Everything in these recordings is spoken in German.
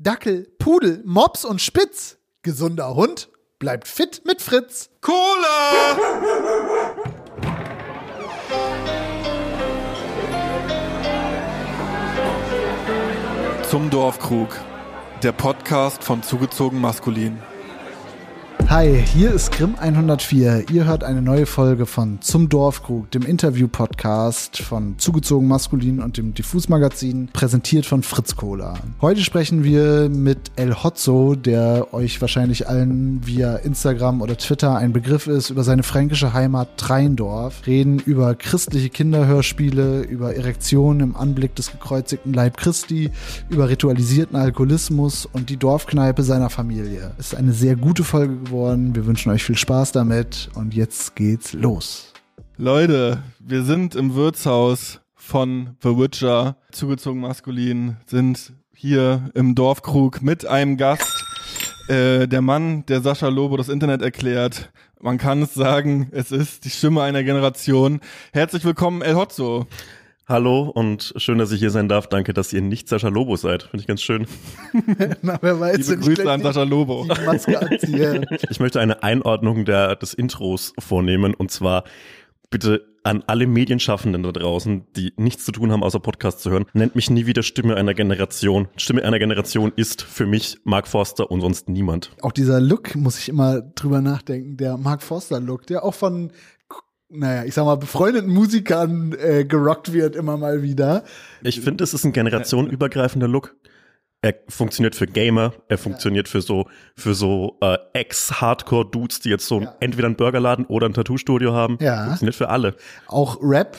Dackel, Pudel, Mops und Spitz. Gesunder Hund bleibt fit mit Fritz. Cola! Zum Dorfkrug. Der Podcast von Zugezogen Maskulin. Hi, hier ist Grimm 104. Ihr hört eine neue Folge von Zum Dorfkrug, dem Interview-Podcast von Zugezogen Maskulin und dem Diffus-Magazin, präsentiert von Fritz Kohler. Heute sprechen wir mit El Hotzo, der euch wahrscheinlich allen via Instagram oder Twitter ein Begriff ist, über seine fränkische Heimat Treindorf, reden über christliche Kinderhörspiele, über Erektionen im Anblick des gekreuzigten Leib Christi, über ritualisierten Alkoholismus und die Dorfkneipe seiner Familie. Es ist eine sehr gute Folge geworden geworden. Wir wünschen euch viel Spaß damit und jetzt geht's los. Leute, wir sind im Wirtshaus von The Witcher, zugezogen maskulin, sind hier im Dorfkrug mit einem Gast. Äh, der Mann, der Sascha Lobo das Internet erklärt. Man kann es sagen, es ist die Stimme einer Generation. Herzlich willkommen, El Hotzo. Hallo und schön, dass ich hier sein darf. Danke, dass ihr nicht Sascha Lobo seid. Finde ich ganz schön. Na, wer weiß, Liebe Grüße an Sascha Lobo. Die Maske. Ich möchte eine Einordnung der, des Intros vornehmen und zwar bitte an alle Medienschaffenden da draußen, die nichts zu tun haben, außer Podcast zu hören, nennt mich nie wieder Stimme einer Generation. Stimme einer Generation ist für mich Mark Forster und sonst niemand. Auch dieser Look muss ich immer drüber nachdenken, der Mark Forster Look, der auch von naja, ich sag mal, befreundeten Musikern äh, gerockt wird immer mal wieder. Ich finde, es ist ein generationenübergreifender Look. Er funktioniert für Gamer, er funktioniert ja. für so für so äh, Ex-Hardcore-Dudes, die jetzt so ja. entweder einen Burgerladen oder ein Tattoo-Studio haben. Ja. Funktioniert für alle. Auch Rap,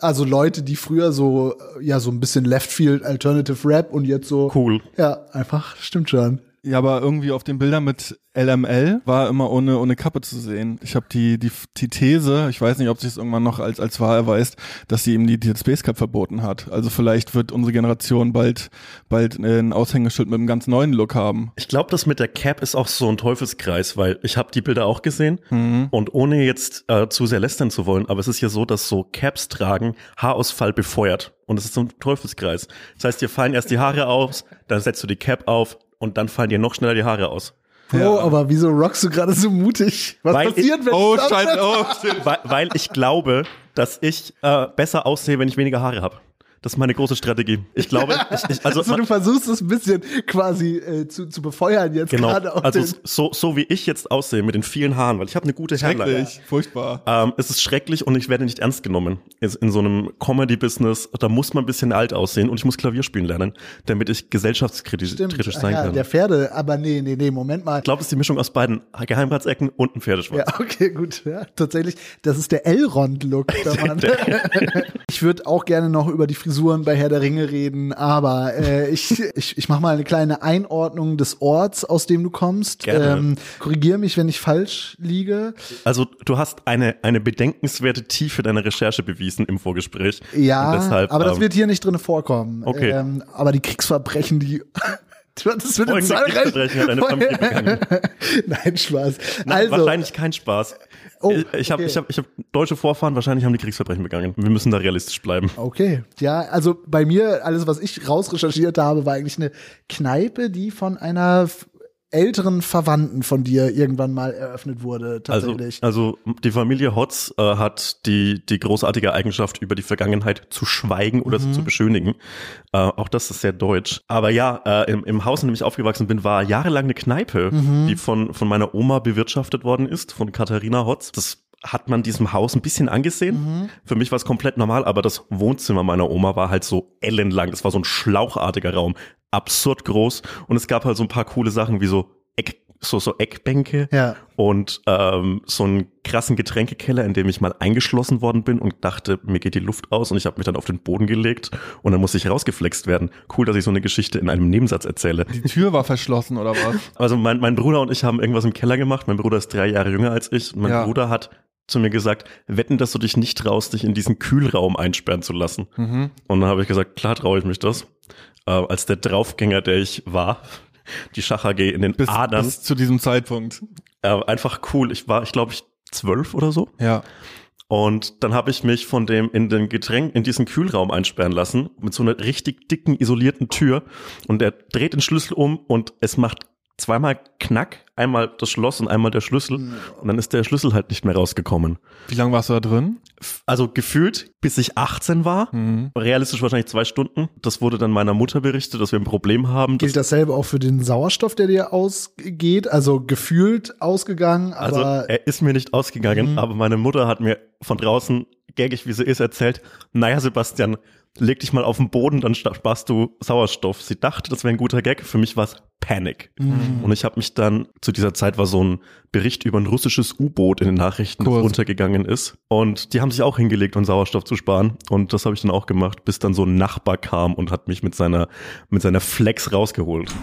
also Leute, die früher so ja so ein bisschen Leftfield Alternative Rap und jetzt so cool. Ja, einfach stimmt schon. Ja, aber irgendwie auf den Bildern mit LML war immer ohne, ohne Kappe zu sehen. Ich habe die, die, die These, ich weiß nicht, ob sich es irgendwann noch als, als wahr erweist, dass sie ihm die, die Space Cup verboten hat. Also vielleicht wird unsere Generation bald, bald ein Aushängeschild mit einem ganz neuen Look haben. Ich glaube, das mit der Cap ist auch so ein Teufelskreis, weil ich habe die Bilder auch gesehen mhm. und ohne jetzt äh, zu sehr lästern zu wollen, aber es ist ja so, dass so Caps tragen Haarausfall befeuert. Und es ist so ein Teufelskreis. Das heißt, dir fallen erst die Haare aus, dann setzt du die Cap auf, und dann fallen dir noch schneller die Haare aus. Bro, ja. aber wieso rockst du gerade so mutig? Was weil passiert, ich, wenn oh, Scheiße, oh, weil, weil ich glaube, dass ich äh, besser aussehe, wenn ich weniger Haare habe. Das ist meine große Strategie. Ich glaube, ich, ich, also, also du versuchst es ein bisschen quasi äh, zu, zu befeuern jetzt genau. gerade. Also so, so wie ich jetzt aussehe mit den vielen Haaren, weil ich habe eine gute Haarlage. Schrecklich, furchtbar. Ähm, es ist schrecklich und ich werde nicht ernst genommen. In so einem Comedy-Business, da muss man ein bisschen alt aussehen und ich muss Klavier spielen lernen, damit ich gesellschaftskritisch Stimmt. sein ja, kann. Der Pferde, aber nee, nee, nee, Moment mal. Ich glaube, es ist die Mischung aus beiden Geheimratsecken und ein Pferdeschwanz. Ja, okay, gut. Ja, tatsächlich, das ist der Elrond-Look. ich würde auch gerne noch über die Frisuren bei Herr der Ringe reden, aber äh, ich, ich, ich mache mal eine kleine Einordnung des Orts, aus dem du kommst. Gerne. Ähm, Korrigiere mich, wenn ich falsch liege. Also du hast eine, eine bedenkenswerte Tiefe deiner Recherche bewiesen im Vorgespräch. Ja, deshalb, aber das ähm, wird hier nicht drin vorkommen. Okay. Ähm, aber die Kriegsverbrechen, die das wird Zahlreich. Nein, Spaß. Nein, also, wahrscheinlich kein Spaß. Oh, ich habe okay. ich hab, ich hab deutsche Vorfahren, wahrscheinlich haben die Kriegsverbrechen begangen. Wir müssen da realistisch bleiben. Okay, ja, also bei mir, alles, was ich rausrecherchiert habe, war eigentlich eine Kneipe, die von einer älteren Verwandten von dir irgendwann mal eröffnet wurde, also, tatsächlich. Also, also die Familie Hotz äh, hat die, die großartige Eigenschaft, über die Vergangenheit zu schweigen oder mhm. zu beschönigen. Äh, auch das ist sehr deutsch. Aber ja, äh, im, im Haus, in dem ich aufgewachsen bin, war jahrelang eine Kneipe, mhm. die von, von meiner Oma bewirtschaftet worden ist, von Katharina Hotz. Das hat man diesem Haus ein bisschen angesehen. Mhm. Für mich war es komplett normal, aber das Wohnzimmer meiner Oma war halt so ellenlang. Das war so ein schlauchartiger Raum absurd groß und es gab halt so ein paar coole Sachen wie so Eck, so, so Eckbänke ja. und ähm, so einen krassen Getränkekeller, in dem ich mal eingeschlossen worden bin und dachte, mir geht die Luft aus und ich habe mich dann auf den Boden gelegt und dann musste ich rausgeflext werden. Cool, dass ich so eine Geschichte in einem Nebensatz erzähle. Die Tür war verschlossen oder was? Also mein, mein Bruder und ich haben irgendwas im Keller gemacht. Mein Bruder ist drei Jahre jünger als ich. Mein ja. Bruder hat zu mir gesagt, wetten, dass du dich nicht traust, dich in diesen Kühlraum einsperren zu lassen. Mhm. Und dann habe ich gesagt, klar traue ich mich das äh, als der Draufgänger, der ich war, die Schach AG in den bis, Adern. Bis zu diesem Zeitpunkt. Äh, einfach cool. Ich war, ich glaube, ich zwölf oder so. Ja. Und dann habe ich mich von dem in den Getränk, in diesen Kühlraum einsperren lassen, mit so einer richtig dicken, isolierten Tür. Und der dreht den Schlüssel um und es macht zweimal Knack, einmal das Schloss und einmal der Schlüssel. Und dann ist der Schlüssel halt nicht mehr rausgekommen. Wie lange warst du da drin? Also gefühlt, bis ich 18 war, Mhm. realistisch wahrscheinlich zwei Stunden. Das wurde dann meiner Mutter berichtet, dass wir ein Problem haben. Gilt dasselbe auch für den Sauerstoff, der dir ausgeht? Also gefühlt ausgegangen, also aber er ist mir nicht ausgegangen, Mhm. aber meine Mutter hat mir von draußen, gaggig wie sie ist, erzählt, naja Sebastian, leg dich mal auf den Boden, dann sparst du Sauerstoff. Sie dachte, das wäre ein guter Gag. Für mich war es Panic. Mhm. Und ich habe mich dann, zu dieser Zeit war so ein Bericht über ein russisches U-Boot in den Nachrichten, das Cool. runtergegangen ist. Und die haben sich auch hingelegt, um Sauerstoff zu sparen. Und das habe ich dann auch gemacht, bis dann so ein Nachbar kam und hat mich mit seiner, mit seiner Flex rausgeholt.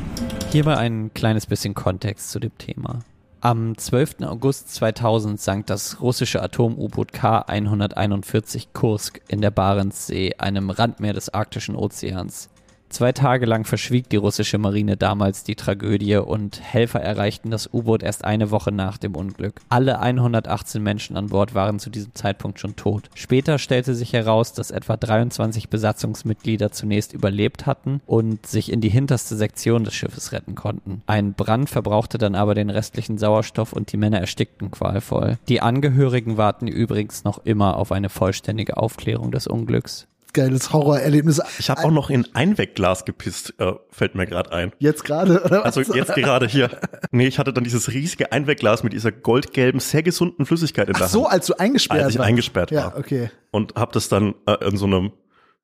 Hierbei ein kleines bisschen Kontext zu dem Thema. Am 12. August 2000 sank das russische Atom-U-Boot K-141 Kursk in der Barentssee, einem Randmeer des Arktischen Ozeans. Zwei Tage lang verschwieg die russische Marine damals die Tragödie und Helfer erreichten das U-Boot erst eine Woche nach dem Unglück. Alle 118 Menschen an Bord waren zu diesem Zeitpunkt schon tot. Später stellte sich heraus, dass etwa 23 Besatzungsmitglieder zunächst überlebt hatten und sich in die hinterste Sektion des Schiffes retten konnten. Ein Brand verbrauchte dann aber den restlichen Sauerstoff und die Männer erstickten qualvoll. Die Angehörigen warten übrigens noch immer auf eine vollständige Aufklärung des Unglücks. Geiles Horrorerlebnis. Ich habe auch noch in Einwegglas gepisst, äh, fällt mir gerade ein. Jetzt gerade, oder was? Also jetzt gerade hier. Nee, ich hatte dann dieses riesige Einwegglas mit dieser goldgelben, sehr gesunden Flüssigkeit in der Ach so, Hand. als du eingesperrt Als ich warst. eingesperrt Ja, war. okay. Und habe das dann äh, in so einem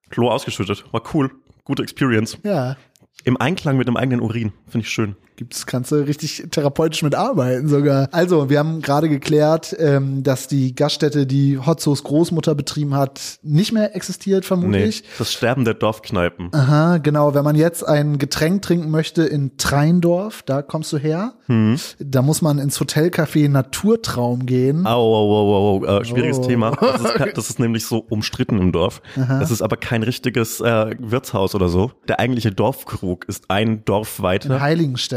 Klo ausgeschüttet. War cool. Gute Experience. Ja. Im Einklang mit dem eigenen Urin. Finde ich schön. Gibt's, kannst du richtig therapeutisch mitarbeiten sogar. Also, wir haben gerade geklärt, ähm, dass die Gaststätte, die Hotzos Großmutter betrieben hat, nicht mehr existiert, vermutlich. das Sterben der Dorfkneipen. Aha, genau. Wenn man jetzt ein Getränk trinken möchte in Treindorf, da kommst du her. Hm. Da muss man ins Hotelcafé Naturtraum gehen. Au, au, au, au, au. Äh, schwieriges Oh. Thema. Das ist, das ist nämlich so umstritten im Dorf. Das ist aber kein richtiges äh, Wirtshaus oder so. Der eigentliche Dorfkrug ist ein Dorf In weiter.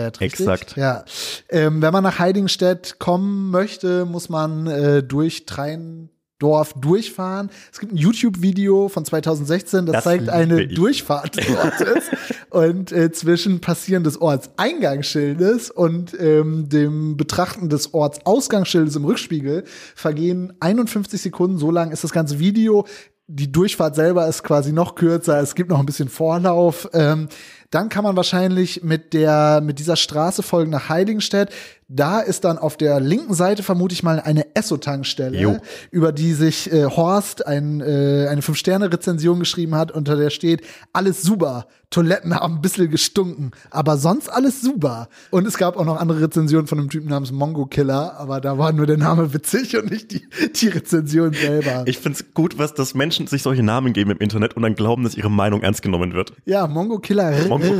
Heiligenstedt, richtig? Exakt. Ja. Ähm, wenn man nach Heiligenstedt kommen möchte, muss man äh, durch Treindorf durchfahren. Es gibt ein YouTube-Video von 2016, das, Das zeigt eine ich. Durchfahrt des Ortes und äh, zwischen Passieren des Orts Eingangsschildes und ähm, dem Betrachten des Orts Ausgangsschildes im Rückspiegel vergehen 51 Sekunden. So lang ist das ganze Video. Die Durchfahrt selber ist quasi noch kürzer. Es gibt noch ein bisschen Vorlauf. Ähm, dann kann man wahrscheinlich mit der, mit dieser Straße folgen nach Heiligenstedt. Da ist dann auf der linken Seite vermute ich mal eine Esso-Tankstelle, über die sich äh, Horst ein, äh, eine Fünf-Sterne-Rezension geschrieben hat, unter der steht, alles super. Toiletten haben ein bisschen gestunken, aber sonst alles super. Und es gab auch noch andere Rezensionen von einem Typen namens Mongo Killer, aber da war nur der Name witzig und nicht die, die Rezension selber. Ich find's gut, was dass Menschen sich solche Namen geben im Internet und dann glauben, dass ihre Meinung ernst genommen wird. Ja, Mongo Killer, Mongo.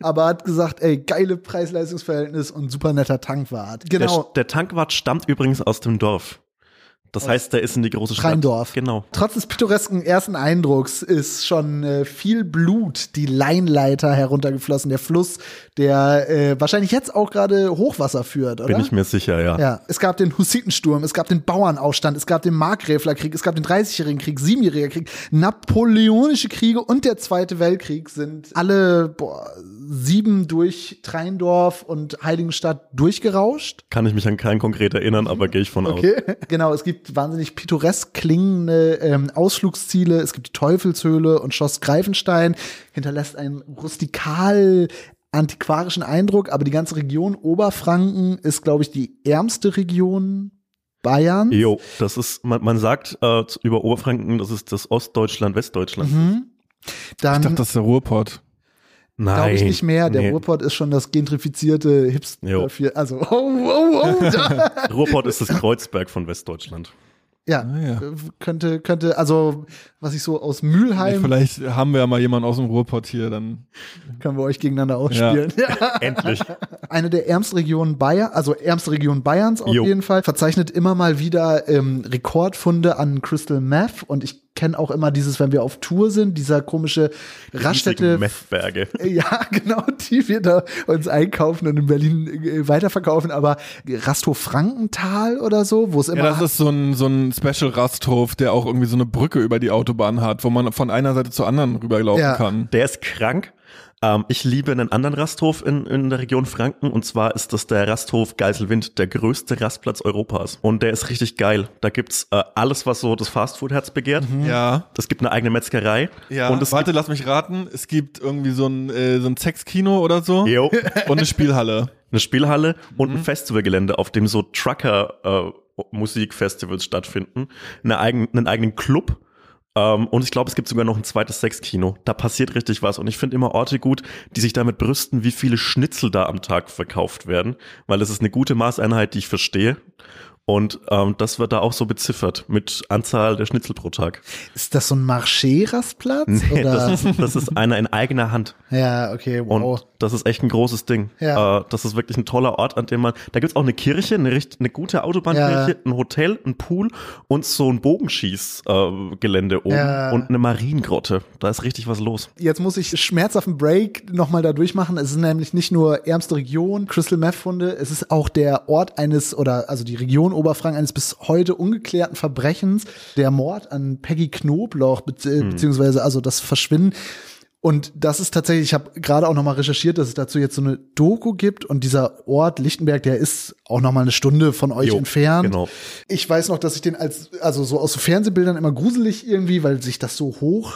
aber hat gesagt, ey, geile Preis-Leistungs-Verhältnis und super netter Tankwart. Der, Genau. der Tankwart stammt übrigens aus dem Dorf. Das heißt, der ist in die große Stadt. Rheindorf. Genau. Trotz des pittoresken ersten Eindrucks ist schon äh, viel Blut die Leinleiter heruntergeflossen. Der Fluss, der äh, wahrscheinlich jetzt auch gerade Hochwasser führt, oder? Bin ich mir sicher, ja. Ja, es gab den Hussitensturm, es gab den Bauernaufstand, es gab den Markgräflerkrieg, es gab den Dreißigjährigen Krieg, Siebenjähriger Krieg, Napoleonische Kriege und der Zweite Weltkrieg sind alle boah, sieben durch Treindorf und Heiligenstadt durchgerauscht. Kann ich mich an keinen konkret erinnern, aber gehe ich von aus. Okay. Genau, es gibt wahnsinnig pittoresk klingende ähm, Ausflugsziele. Es gibt die Teufelshöhle und Schloss Greifenstein. Hinterlässt einen rustikal antiquarischen Eindruck, aber die ganze Region Oberfranken ist, glaube ich, die ärmste Region Bayerns. Jo, das ist, man, man sagt äh, über Oberfranken, das ist das Ostdeutschland, Westdeutschland. Mhm. Dann Ich dachte, das ist der Ruhrpott. Nein. glaube ich nicht mehr. Der nee. Ruhrpott ist schon das gentrifizierte Hipster. Für, also, oh, oh, oh. da. Ruhrpott ist das Kreuzberg von Westdeutschland. ja, Ah, ja. äh, könnte, könnte, also, was ich so aus Nee, Mülheim, vielleicht haben wir ja mal jemanden aus dem Ruhrpott hier, dann. können wir euch gegeneinander ausspielen. Ja. Endlich. eine der ärmsten Regionen Bayern, also ärmste Region Bayerns auf Jo. jeden Fall, verzeichnet immer mal wieder ähm, Rekordfunde an Crystal Meth und ich kenne auch immer dieses, wenn wir auf Tour sind, dieser komische Raststätte. Messberge. Ja, genau, die wir da uns einkaufen und in Berlin äh, weiterverkaufen, aber Rasthof Frankenthal oder so, wo es immer. Ja, das ist so ein, so ein Special-Rasthof, der auch irgendwie so eine Brücke über die Autobahn hat, wo man von einer Seite zur anderen rüberlaufen Ja. kann. Der ist krank. Ähm, ich liebe einen anderen Rasthof in, in der Region Franken und zwar ist das der Rasthof Geiselwind, der größte Rastplatz Europas. Und der ist richtig geil. Da gibt's äh, alles, was so das Fastfood-Herz begehrt. Ja. Es gibt eine eigene Metzgerei. Ja, Und es warte, lass mich raten. Es gibt irgendwie so ein, äh, so ein Sexkino oder so jo, und eine Spielhalle. eine Spielhalle und Mhm. ein Festivalgelände, auf dem so Trucker äh, Musikfestivals stattfinden, eine eigen, einen eigenen Club. Ähm, und ich glaube, es gibt sogar noch ein zweites Sexkino. Da passiert richtig was. Und ich finde immer Orte gut, die sich damit brüsten, wie viele Schnitzel da am Tag verkauft werden. Weil es ist eine gute Maßeinheit, die ich verstehe. Und ähm, das wird da auch so beziffert mit Anzahl der Schnitzel pro Tag. ist das so ein Marché-Rastplatz? Nee, oder? das, ist, das ist einer in eigener Hand. ja, okay, Und wow. das ist echt ein großes Ding. Ja. Äh, das ist wirklich ein toller Ort, an dem man, da gibt's auch eine Kirche, eine, richt, eine gute Autobahnkirche, Ja. ein Hotel, ein Pool und so ein Bogenschießgelände äh, oben Ja. und eine Mariengrotte. Da ist richtig was los. Jetzt muss ich schmerzhaft einen Break nochmal da durchmachen. Es ist nämlich nicht nur ärmste Region, Crystal Meth Funde, es ist auch der Ort eines oder also die Region Oberfranken eines bis heute ungeklärten Verbrechens, der Mord an Peggy Knobloch, be beziehungsweise also das Verschwinden. Und das ist tatsächlich, ich habe gerade auch nochmal recherchiert, dass es dazu jetzt so eine Doku gibt und dieser Ort Lichtenberg, der ist auch nochmal eine Stunde von euch Jo, entfernt. genau. Ich weiß noch, dass ich den als, also so aus so Fernsehbildern immer gruselig irgendwie, weil sich das so hoch,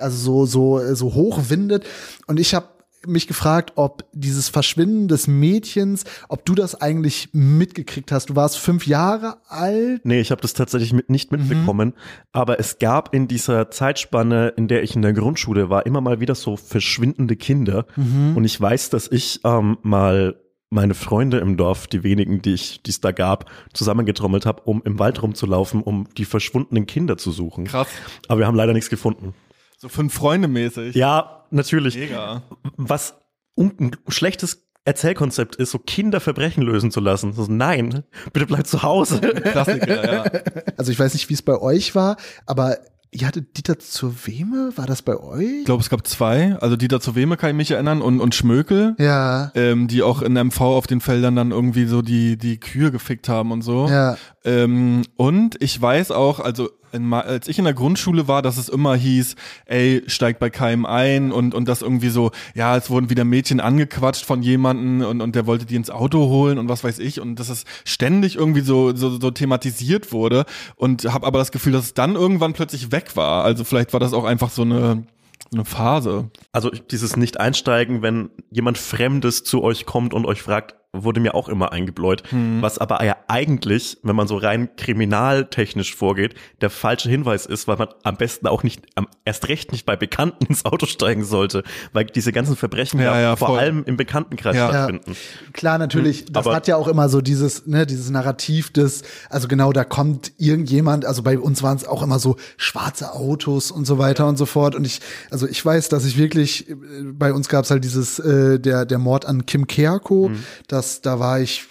also so, so, äh, so hoch windet. Und ich habe mich gefragt, ob dieses Verschwinden des Mädchens, ob du das eigentlich mitgekriegt hast. Du warst fünf Jahre alt. Nee, ich habe das tatsächlich mit, nicht mitbekommen, aber es gab in dieser Zeitspanne, in der ich in der Grundschule war, immer mal wieder so verschwindende Kinder. Und ich weiß, dass ich ähm, mal meine Freunde im Dorf, die wenigen, die ich, die es da gab, zusammengetrommelt habe, um im Wald rumzulaufen, um die verschwundenen Kinder zu suchen. Krass. Aber wir haben leider nichts gefunden. So fünf Freunde mäßig. Ja, natürlich. Mega. Was ein schlechtes Erzählkonzept ist, so Kinderverbrechen lösen zu lassen. So, nein, bitte bleib zu Hause. Klassiker, ja. Also ich weiß nicht, wie es bei euch war, aber ihr hattet Dieter zur Weme? War das bei euch? Ich glaube, es gab zwei. Also Dieter zu Weme kann ich mich erinnern und, und Schmökel. ja. Ähm, die auch in MV auf den Feldern dann irgendwie so die, die Kühe gefickt haben und so. Ja. Ähm, und ich weiß auch, also in, als ich in der Grundschule war, dass es immer hieß, ey, steigt bei keinem ein und, und das irgendwie so, ja, es wurden wieder Mädchen angequatscht von jemanden und, und der wollte die ins Auto holen und was weiß ich und dass es ständig irgendwie so, so, so thematisiert wurde und habe aber das Gefühl, dass es dann irgendwann plötzlich weg war. Also vielleicht war das auch einfach so eine, eine Phase. Also dieses Nicht-Einsteigen, wenn jemand Fremdes zu euch kommt und euch fragt, wurde mir auch immer eingebläut. Was aber ja eigentlich, wenn man so rein kriminaltechnisch vorgeht, der falsche Hinweis ist, weil man am besten auch nicht, am, erst recht nicht bei Bekannten ins Auto steigen sollte, weil diese ganzen Verbrechen ja, Ja, ja, vor voll. allem im Bekanntenkreis Ja. stattfinden. Klar, natürlich, das aber- hat ja auch immer so dieses, ne, dieses Narrativ des, also genau, da kommt irgendjemand, also bei uns waren es auch immer so schwarze Autos und so weiter und so fort. Und ich, also ich weiß, dass ich wirklich, äh, bei uns gab es halt dieses, äh, der, der Mord an Kim Kerko, das, da war ich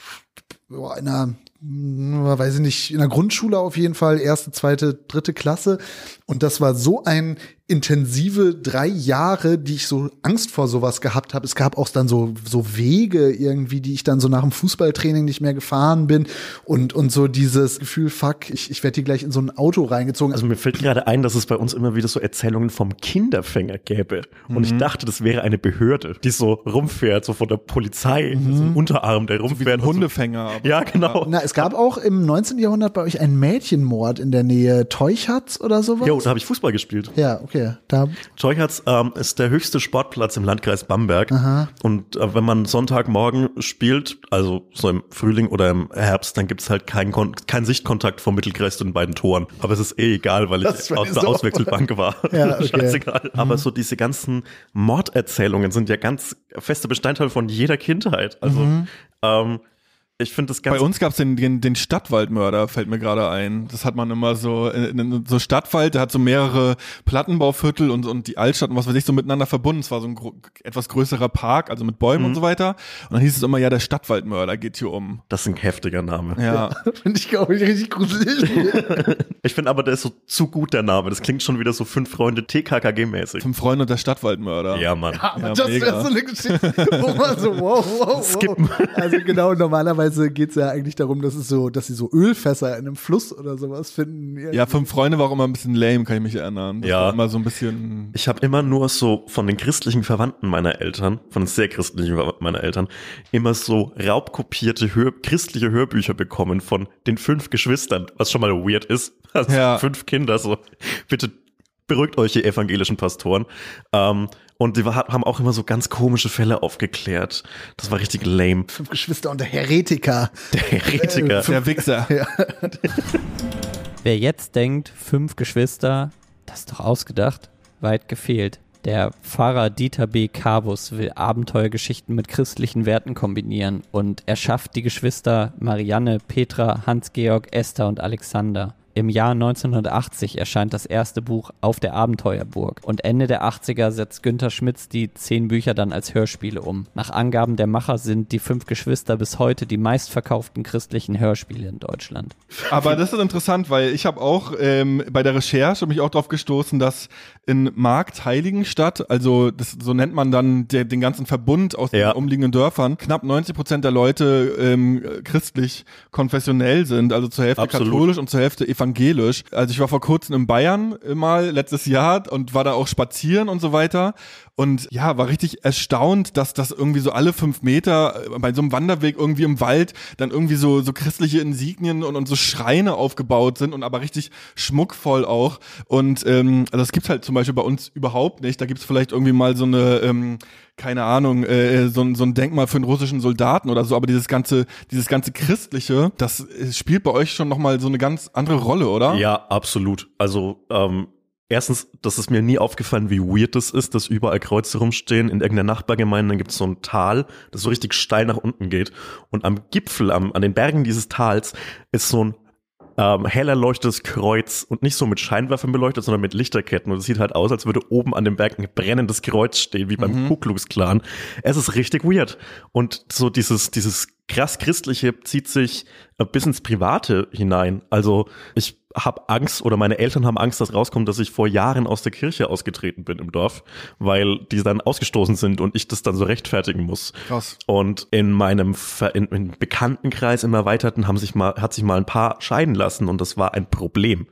boah, in einer, weiß ich nicht, in der Grundschule auf jeden Fall, erste, zweite, dritte Klasse. Und das war so ein intensive drei Jahre, die ich so Angst vor sowas gehabt habe. Es gab auch dann so, so Wege irgendwie, die ich dann so nach dem Fußballtraining nicht mehr gefahren bin und, und so dieses Gefühl, fuck, ich, ich werde hier gleich in so ein Auto reingezogen. Also mir fällt gerade ein, dass es bei uns immer wieder so Erzählungen vom Kinderfänger gäbe. Und ich dachte, das wäre eine Behörde, die so rumfährt, so von der Polizei, so ein Unterarm, der Wie rumfährt. ein und so. Hundefänger. aber- Ja, genau. Na, es gab auch im 19. Jahrhundert bei euch einen Mädchenmord in der Nähe Teuchatz oder sowas? Jo, da habe ich Fußball gespielt. ja, okay. Da, Teuchatz ähm, ist der höchste Sportplatz im Landkreis Bamberg. Und äh, wenn man Sonntagmorgen spielt, also so im Frühling oder im Herbst, dann gibt's halt keinen keinen Sichtkontakt vom Mittelkreis zu den beiden Toren. Aber es ist eh egal, weil Das ich aus der. Auswechselbank war. Ja, okay. Scheißegal. Aber so diese ganzen Morderzählungen sind ja ganz feste Bestandteil von jeder Kindheit. Also ähm, ich finde das ganz Bei uns gab es den, den, den Stadtwaldmörder, fällt mir gerade ein. Das hat man immer so, in, in, so Stadtwald, der hat so mehrere Plattenbauviertel und, und die Altstadt und was weiß ich so miteinander verbunden. Es war so ein gro etwas größerer Park, also mit Bäumen Mhm. und so weiter. Und dann hieß es immer, ja, der Stadtwaldmörder geht hier um. Das ist ein heftiger Name. Ja. Finde ich, glaube ich, richtig gruselig. Ich finde aber, der ist so zu gut, der Name. Das klingt schon wieder so fünf Freunde TKKG-mäßig. Fünf Freunde und der Stadtwaldmörder. Ja, Mann. Aber Ja, das wäre so eine Geschichte, wo man so, wow, wow, Skippen. wow. Also genau, normalerweise geht's ja eigentlich darum, dass es so, dass sie so Ölfässer in einem Fluss oder sowas finden. Ja, fünf Freunde war auch immer ein bisschen lame, kann ich mich erinnern. Das Ja. War immer so ein bisschen. Ich habe immer nur so von den christlichen Verwandten meiner Eltern, von den sehr christlichen Verwandten meiner Eltern, immer so raubkopierte Hör christliche Hörbücher bekommen von den fünf Geschwistern, was schon mal weird ist. Also Ja. Fünf Kinder, so bitte beruhigt euch, ihr evangelischen Pastoren. Ähm, und die haben auch immer so ganz komische Fälle aufgeklärt. Das war richtig lame. Fünf Geschwister und der Heretiker. Der Heretiker. Der Wichser. Wer jetzt denkt, fünf Geschwister, das ist doch ausgedacht, weit gefehlt. Der Pfarrer Dieter B. Carbus will Abenteuergeschichten mit christlichen Werten kombinieren und er schafft die Geschwister Marianne, Petra, Hans-Georg, Esther und Alexander. Im Jahr 1980 erscheint das erste Buch Auf der Abenteuerburg und Ende der 80er setzt Günther Schmitz die zehn Bücher dann als Hörspiele um. Nach Angaben der Macher sind die fünf Geschwister bis heute die meistverkauften christlichen Hörspiele in Deutschland. Aber das ist interessant, weil ich habe auch ähm, bei der Recherche mich auch darauf gestoßen, dass in Markt Heiligenstadt, also das, so nennt man dann der, den ganzen Verbund aus Ja. den umliegenden Dörfern, knapp 90 Prozent der Leute ähm, christlich konfessionell sind, also zur Hälfte Absolut. katholisch und zur Hälfte evangelisch. Also ich war vor kurzem in Bayern mal letztes Jahr und war da auch spazieren und so weiter. Und ja, war richtig erstaunt, dass das irgendwie so alle fünf Meter äh, bei so einem Wanderweg irgendwie im Wald dann irgendwie so, so christliche Insignien und, und so Schreine aufgebaut sind und aber richtig schmuckvoll auch. Und ähm, also das gibt's halt zum Beispiel bei uns überhaupt nicht. Da gibt's vielleicht irgendwie mal so eine, ähm, keine Ahnung, äh, so, ein- so ein Denkmal für einen russischen Soldaten oder so, aber dieses ganze, dieses ganze Christliche, das äh, spielt bei euch schon nochmal so eine ganz andere Rolle, oder? Ja, absolut. Also ähm, erstens, das ist mir nie aufgefallen, wie weird das ist, dass überall Kreuze rumstehen. In irgendeiner Nachbargemeinde dann gibt es so ein Tal, das so richtig steil nach unten geht. Und am Gipfel, am, an den Bergen dieses Tals, ist so ein ähm, hell erleuchtetes Kreuz und nicht so mit Scheinwerfern beleuchtet, sondern mit Lichterketten. Und es sieht halt aus, als würde oben an dem Berg ein brennendes Kreuz stehen, wie beim Ku Klux Klan. Es ist richtig weird. Und so dieses, dieses krass Christliche zieht sich äh, bis ins Private hinein. Also ich habe Angst oder meine Eltern haben Angst, dass rauskommt, dass ich vor Jahren aus der Kirche ausgetreten bin im Dorf, weil die dann ausgestoßen sind und ich das dann so rechtfertigen muss. Krass. Und in meinem Ver in, in Bekanntenkreis im Erweiterten haben sich mal, hat sich mal ein Paar scheiden lassen und das war ein Problem.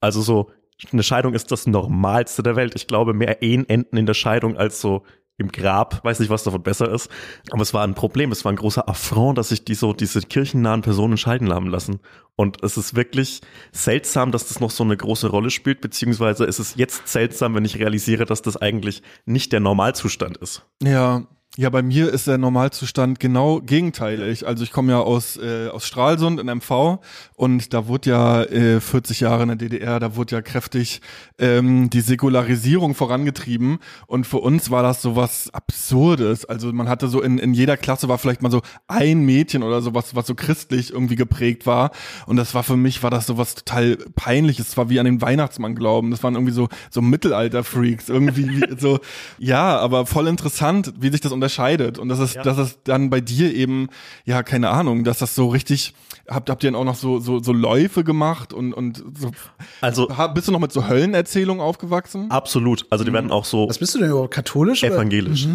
Also so, eine Scheidung ist das Normalste der Welt. Ich glaube, mehr Ehen enden in der Scheidung als so im Grab. Weiß nicht, was davon besser ist. Aber es war ein Problem. Es war ein großer Affront, dass sich die so, diese kirchennahen Personen scheiden haben lassen. Und es ist wirklich seltsam, dass das noch so eine große Rolle spielt, beziehungsweise es ist jetzt seltsam, wenn ich realisiere, dass das eigentlich nicht der Normalzustand ist. Ja, ja, bei mir ist der Normalzustand genau gegenteilig. Also ich komme ja aus, äh, aus Stralsund in MV und da wurde ja äh, 40 Jahre in der DDR, da wurde ja kräftig ähm, die Säkularisierung vorangetrieben und für uns war das so was Absurdes. Also man hatte so in, in jeder Klasse war vielleicht mal so ein Mädchen oder sowas, was so christlich irgendwie geprägt war und das war für mich, war das so was total peinliches. Es war wie an den Weihnachtsmann glauben. Das waren irgendwie so, so Mittelalter-Freaks. Irgendwie wie, so, ja, aber voll interessant, wie sich das unterscheidet. Und das ist, Ja. das ist dann bei dir eben, ja, keine Ahnung, dass das so richtig, habt, habt ihr dann auch noch so, so, so Läufe gemacht und, und so, Also bist du noch mit so Höllenerzählungen aufgewachsen? absolut. Also die werden auch so Was bist du denn überhaupt? Katholisch? oder? evangelisch.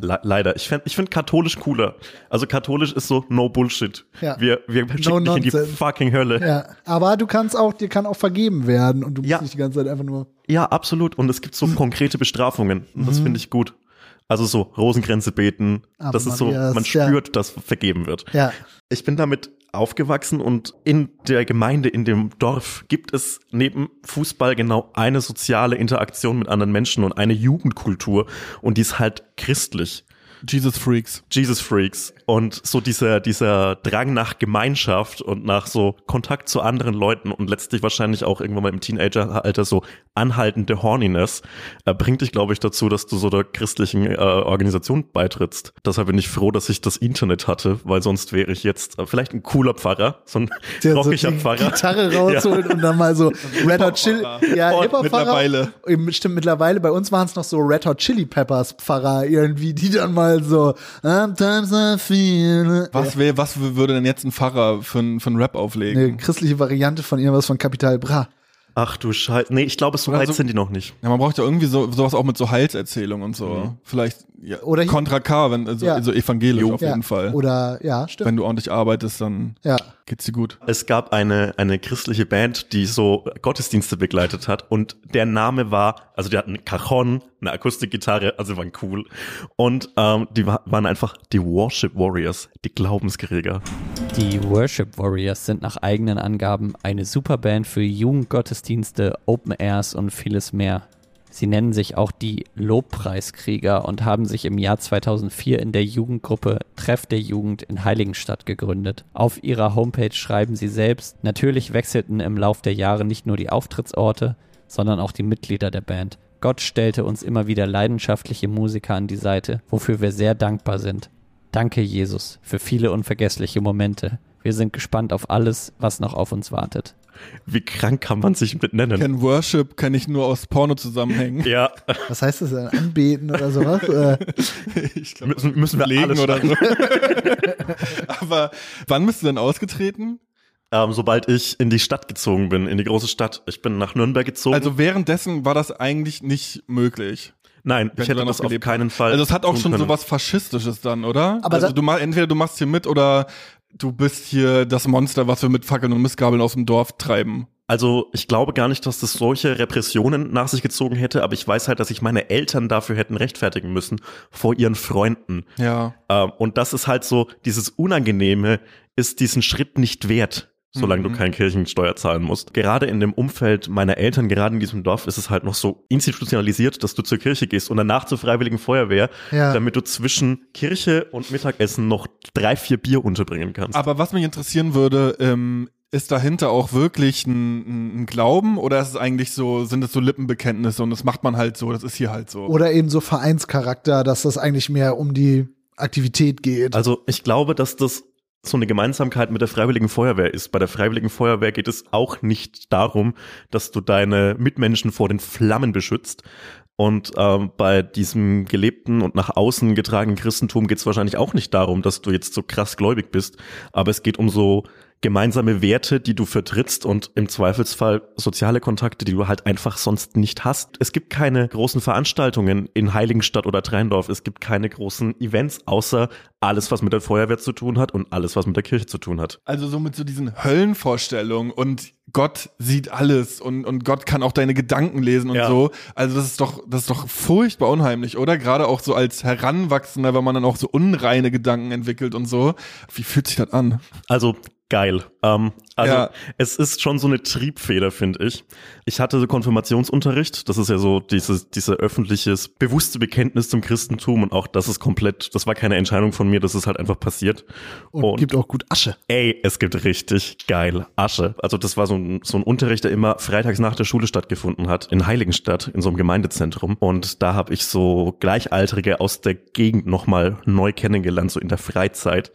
Le leider. Ich finde ich find katholisch cooler. Also katholisch ist so no bullshit. Ja. Wir, wir schicken dich in die fucking Hölle. Ja. Ja, aber du kannst auch, dir kann auch vergeben werden und du musst Ja. nicht die ganze Zeit einfach nur. absolut. Und es gibt so konkrete Bestrafungen. Und das finde ich gut. Also so Rosengrenze beten. Ave das ist so, Marias, man ja. spürt, dass vergeben wird. Ja. Ich bin damit aufgewachsen und in der Gemeinde, in dem Dorf gibt es neben Fußball genau eine soziale Interaktion mit anderen Menschen und eine Jugendkultur und die ist halt christlich. Jesus Freaks. Jesus Freaks und so dieser, dieser Drang nach Gemeinschaft und nach so Kontakt zu anderen Leuten und letztlich wahrscheinlich auch irgendwann mal im Teenageralter so anhaltende Horniness äh, bringt dich, glaube ich, dazu, dass du so der christlichen äh, Organisation beitrittst. Deshalb bin ich froh, dass ich das Internet hatte, weil sonst wäre ich jetzt äh, vielleicht ein cooler Pfarrer, so ein so rockiger die Pfarrer. Gitarre rausholt und dann mal so Red Hot Chili. Ja, Hip-Hop-Pfarrer. mittlerweile. Stimmt, mittlerweile. Bei uns waren es noch so Red Hot Chili Peppers Pfarrer irgendwie, die dann mal so Sometimes I feel. Was, wär, was würde denn jetzt ein Pfarrer für, ein- für einen Rap auflegen? Eine christliche Variante von irgendwas von Capital Bra. Ach du Scheiße. Nee, ich glaube, so Oder weit so- sind die noch nicht. Ja, man braucht ja irgendwie so, sowas auch mit so Heilserzählungen und so. Vielleicht ja, Oder hier- Contra K, wenn, also, Ja. also evangelisch Jo. auf ja. jeden Fall. Oder, ja, stimmt. wenn du ordentlich arbeitest, dann ja. geht's dir gut. Es gab eine, eine christliche Band, die so Gottesdienste begleitet hat und der Name war, also die hatten ein Cajon, eine Akustikgitarre, also waren cool und ähm, die wa- waren einfach die Worship Warriors, die Glaubenskrieger. Die Worship Warriors sind nach eigenen Angaben eine Superband für Jugendgottesdienste, Open Airs und vieles mehr. Sie nennen sich auch die Lobpreiskrieger und haben sich im Jahr 2004 in der Jugendgruppe Treff der Jugend in Heiligenstadt gegründet. Auf ihrer Homepage schreiben sie selbst, natürlich wechselten im Lauf der Jahre nicht nur die Auftrittsorte, sondern auch die Mitglieder der Band. Gott stellte uns immer wieder leidenschaftliche Musiker an die Seite, wofür wir sehr dankbar sind. Danke, Jesus, für viele unvergessliche Momente. Wir sind gespannt auf alles, was noch auf uns wartet. Wie krank kann man sich mit nennen? Ken Worship kenne ich nur aus Porno-Zusammenhängen. Ja, Was heißt das denn? Anbeten oder sowas? ich glaube, müssen, müssen wir legen oder so. Aber wann bist du denn ausgetreten? Ähm, sobald ich in die Stadt gezogen bin, in die große Stadt. Ich bin nach Nürnberg gezogen. Also währenddessen war das eigentlich nicht möglich. Nein, ich hätte das auf gelebt keinen Fall. Also es hat auch schon können. sowas Faschistisches dann, oder? Aber also du mach, entweder du machst hier mit oder du bist hier das Monster, was wir mit Fackeln und Missgabeln aus dem Dorf treiben. Also ich glaube gar nicht, dass das solche Repressionen nach sich gezogen hätte, aber ich weiß halt, dass sich meine Eltern dafür hätten rechtfertigen müssen vor ihren Freunden. Ja. Ähm, und das ist halt so, dieses Unangenehme ist diesen Schritt nicht wert, solange Mhm. du keine Kirchensteuer zahlen musst. Gerade in dem Umfeld meiner Eltern, gerade in diesem Dorf, ist es halt noch so institutionalisiert, dass du zur Kirche gehst und danach zur Freiwilligen Feuerwehr, Ja. damit du zwischen Kirche und Mittagessen noch drei, vier Bier unterbringen kannst. Aber was mich interessieren würde, ähm, ist dahinter auch wirklich ein, ein, ein Glauben oder ist es eigentlich so, sind es so Lippenbekenntnisse und das macht man halt so, das ist hier halt so. oder eben so Vereinscharakter, dass das eigentlich mehr um die Aktivität geht. Also ich glaube, dass das so eine Gemeinsamkeit mit der Freiwilligen Feuerwehr ist. Bei der Freiwilligen Feuerwehr geht es auch nicht darum, dass du deine Mitmenschen vor den Flammen beschützt. Und ähm, bei diesem gelebten und nach außen getragenen Christentum geht es wahrscheinlich auch nicht darum, dass du jetzt so krass gläubig bist, aber es geht um so gemeinsame Werte, die du vertrittst und im Zweifelsfall soziale Kontakte, die du halt einfach sonst nicht hast. Es gibt keine großen Veranstaltungen in Heiligenstadt oder Treindorf. Es gibt keine großen Events, außer alles, was mit der Feuerwehr zu tun hat und alles, was mit der Kirche zu tun hat. Also so mit so diesen Höllenvorstellungen und Gott sieht alles und, und Gott kann auch deine Gedanken lesen und Ja. so. Also das ist doch, das ist doch furchtbar unheimlich, oder? Gerade auch so als Heranwachsender, wenn man dann auch so unreine Gedanken entwickelt und so. Wie fühlt sich das an? Also geil. Ähm, also Ja. es ist schon so eine Triebfeder, finde ich. Ich hatte so Konfirmationsunterricht. Das ist ja so dieses, diese öffentliches, bewusste Bekenntnis zum Christentum und auch das ist komplett, das war keine Entscheidung von mir, das ist halt einfach passiert. und, gibt auch gut Asche. Ey, es gibt richtig geil Asche. Also das war so ein, so ein Unterricht, der immer freitags nach der Schule stattgefunden hat, in Heiligenstadt, in so einem Gemeindezentrum. Und da habe ich so Gleichaltrige aus der Gegend nochmal neu kennengelernt, so in der Freizeit.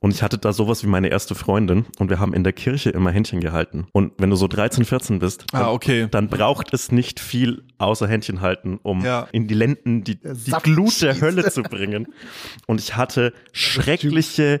Und ich hatte da sowas wie meine erste Freundin und wir haben in der Kirche immer Händchen gehalten. Und wenn du so 13, 14 bist, Ah, dann, okay. dann braucht es nicht viel außer Händchen halten, um Ja. in die Lenden die, die Glut der. Hölle zu bringen. Und ich hatte schreckliche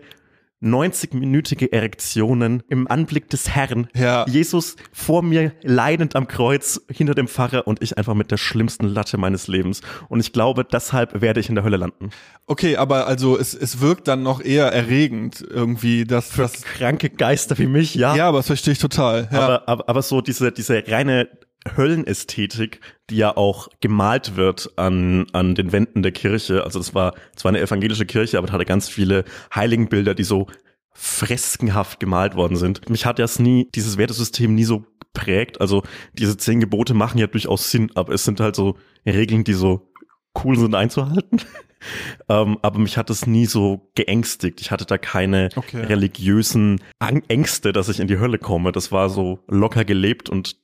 90-minütige Erektionen im Anblick des Herrn. Ja. Jesus vor mir leidend am Kreuz hinter dem Pfarrer und ich einfach mit der schlimmsten Latte meines Lebens. Und ich glaube, deshalb werde ich in der Hölle landen. Okay, aber also es, es wirkt dann noch eher erregend irgendwie, dass das. Kranke Geister wie mich, ja. Ja, aber das verstehe ich total. Ja. Aber, aber, aber so diese, diese reine Höllenästhetik, die ja auch gemalt wird an, an den Wänden der Kirche. Also das war zwar eine evangelische Kirche, aber es hatte ganz viele Heiligenbilder, die so freskenhaft gemalt worden sind. Mich hat das nie, dieses Wertesystem nie so geprägt. Also diese zehn Gebote machen ja durchaus Sinn, aber es sind halt so Regeln, die so cool sind einzuhalten. ähm, aber mich hat es nie so geängstigt. Ich hatte da keine Okay. religiösen Ängste, dass ich in die Hölle komme. Das war so locker gelebt und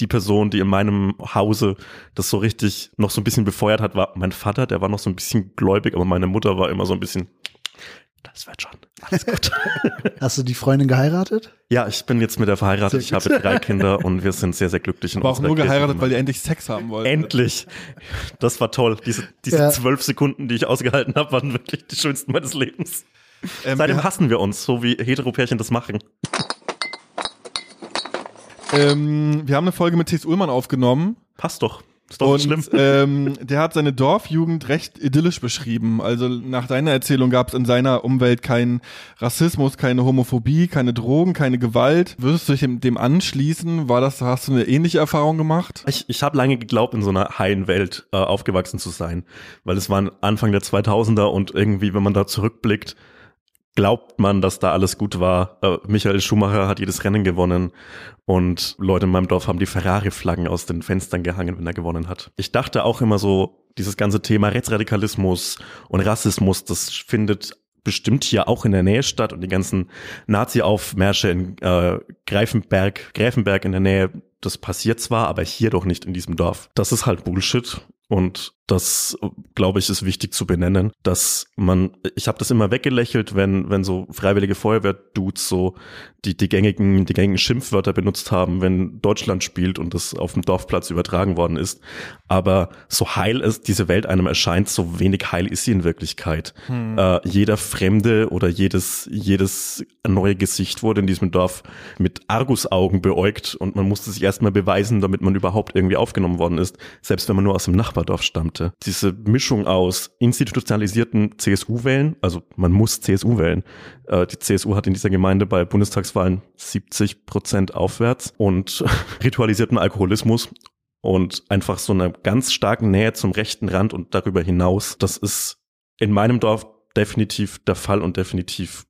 die Person, die in meinem Hause das so richtig noch so ein bisschen befeuert hat, war mein Vater, der war noch so ein bisschen gläubig, aber meine Mutter war immer so ein bisschen, das wird schon. Alles gut. Hast du die Freundin geheiratet? ja, ich bin jetzt mit der verheiratet, ich habe drei Kinder und wir sind sehr, sehr glücklich. in Aber auch unserer nur geheiratet, weil ihr endlich Sex haben wollt. Endlich. Das war toll. Diese, diese Ja. zwölf Sekunden, die ich ausgehalten habe, waren wirklich die schönsten meines Lebens. Ähm, Seitdem wir, hassen wir uns, so wie Heteropärchen das machen. Ähm, wir haben eine Folge mit T.S. Ullmann aufgenommen. Passt doch. Ist doch nicht Und schlimm. ähm, der hat seine Dorfjugend recht idyllisch beschrieben. Also nach deiner Erzählung gab es in seiner Umwelt keinen Rassismus, keine Homophobie, keine Drogen, keine Gewalt. Würdest du dich dem, dem anschließen? War das, hast du eine ähnliche Erfahrung gemacht? Ich, ich habe lange geglaubt, in so einer heilen Welt äh, aufgewachsen zu sein, weil es waren Anfang der 2000er und irgendwie, wenn man da zurückblickt, glaubt man, dass da alles gut war. Äh, Michael Schumacher hat jedes Rennen gewonnen und Leute in meinem Dorf haben die Ferrari-Flaggen aus den Fenstern gehangen, wenn er gewonnen hat. Ich dachte auch immer so, dieses ganze Thema Rechtsradikalismus und Rassismus, das findet bestimmt hier auch in der Nähe statt und die ganzen Nazi-Aufmärsche in äh, Greifenberg, Gräfenberg in der Nähe, das passiert zwar, aber hier doch nicht in diesem Dorf. Das ist halt Bullshit und das, glaube ich, ist wichtig zu benennen, dass man, ich habe das immer weggelächelt, wenn, wenn so freiwillige Feuerwehr-Dudes so die, die gängigen, die gängigen Schimpfwörter benutzt haben, wenn Deutschland spielt und das auf dem Dorfplatz übertragen worden ist. Aber so heil es diese Welt einem erscheint, so wenig heil ist sie in Wirklichkeit. Äh, jeder Fremde oder jedes, jedes neue Gesicht wurde in diesem Dorf mit Argusaugen beäugt und man musste sich erstmal beweisen, damit man überhaupt irgendwie aufgenommen worden ist, selbst wenn man nur aus dem Nachbardorf stammte. Diese Mischung aus institutionalisierten CSU-Wählen, also man muss CSU wählen. Äh, die CSU hat in dieser Gemeinde bei Bundestagswahlen 70 Prozent aufwärts und ritualisierten Alkoholismus und einfach so einer ganz starken Nähe zum rechten Rand und darüber hinaus. Das ist in meinem Dorf definitiv der Fall und definitiv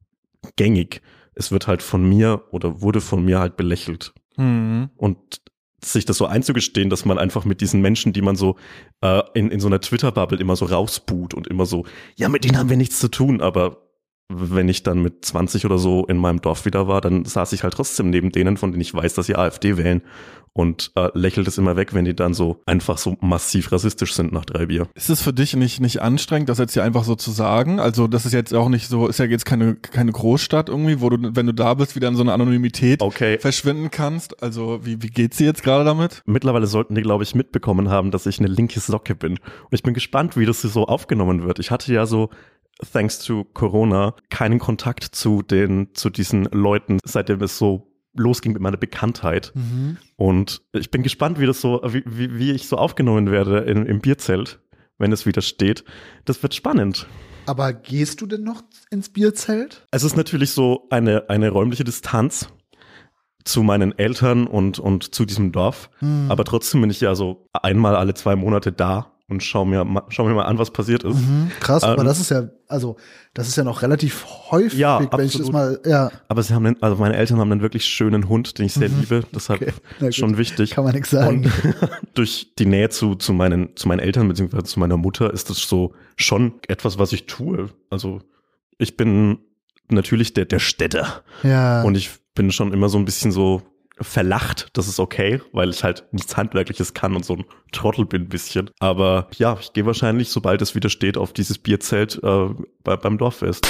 gängig. Es wird halt von mir oder wurde von mir halt belächelt. Hm. Und sich das so einzugestehen, dass man einfach mit diesen Menschen, die man so äh, in, in so einer Twitter-Bubble immer so rausbuht und immer so, ja, mit denen haben wir nichts zu tun, aber wenn ich dann mit 20 oder so in meinem Dorf wieder war, dann saß ich halt trotzdem neben denen, von denen ich weiß, dass sie AfD wählen und äh, lächelt es immer weg, wenn die dann so einfach so massiv rassistisch sind nach drei Bier. Ist es für dich nicht, nicht anstrengend, das jetzt hier einfach so zu sagen? Also, das ist jetzt auch nicht so, ist ja jetzt keine, keine Großstadt irgendwie, wo du, wenn du da bist, wieder in so eine Anonymität Okay. verschwinden kannst. Also, wie, wie geht's dir jetzt gerade damit? Mittlerweile sollten die, glaube ich, mitbekommen haben, dass ich eine linke Socke bin. Und ich bin gespannt, wie das so aufgenommen wird. Ich hatte ja so, thanks to Corona, keinen Kontakt zu den, zu diesen Leuten, seitdem es so losging mit meiner Bekanntheit. Mhm. Und ich bin gespannt, wie das so, wie, wie, wie ich so aufgenommen werde in, im Bierzelt, wenn es wieder steht. Das wird spannend. Aber gehst du denn noch ins Bierzelt? Es ist natürlich so eine, eine räumliche Distanz zu meinen Eltern und, und zu diesem Dorf. Hm. Aber trotzdem bin ich ja so einmal alle zwei Monate da und schau mir, schau mir mal an, was passiert ist. Mhm. Krass, aber Ähm, das ist ja, also, das ist ja noch relativ häufig, Ja, wenn ich das mal, ja, Aber sie haben, einen, also meine Eltern haben einen wirklich schönen Hund, den ich sehr liebe. Deshalb Mhm. Okay, na schon wichtig. kann man nichts sagen. Und durch die Nähe zu, zu, meinen, zu meinen Eltern beziehungsweise zu meiner Mutter ist das so schon etwas, was ich tue. Also ich bin natürlich der, der Städter. ja. Und ich bin schon immer so ein bisschen so verlacht, das ist okay, weil ich halt nichts Handwerkliches kann und so ein Trottel bin ein bisschen. Aber ja, ich gehe wahrscheinlich, sobald es wieder steht, auf dieses Bierzelt äh, bei, beim Dorffest.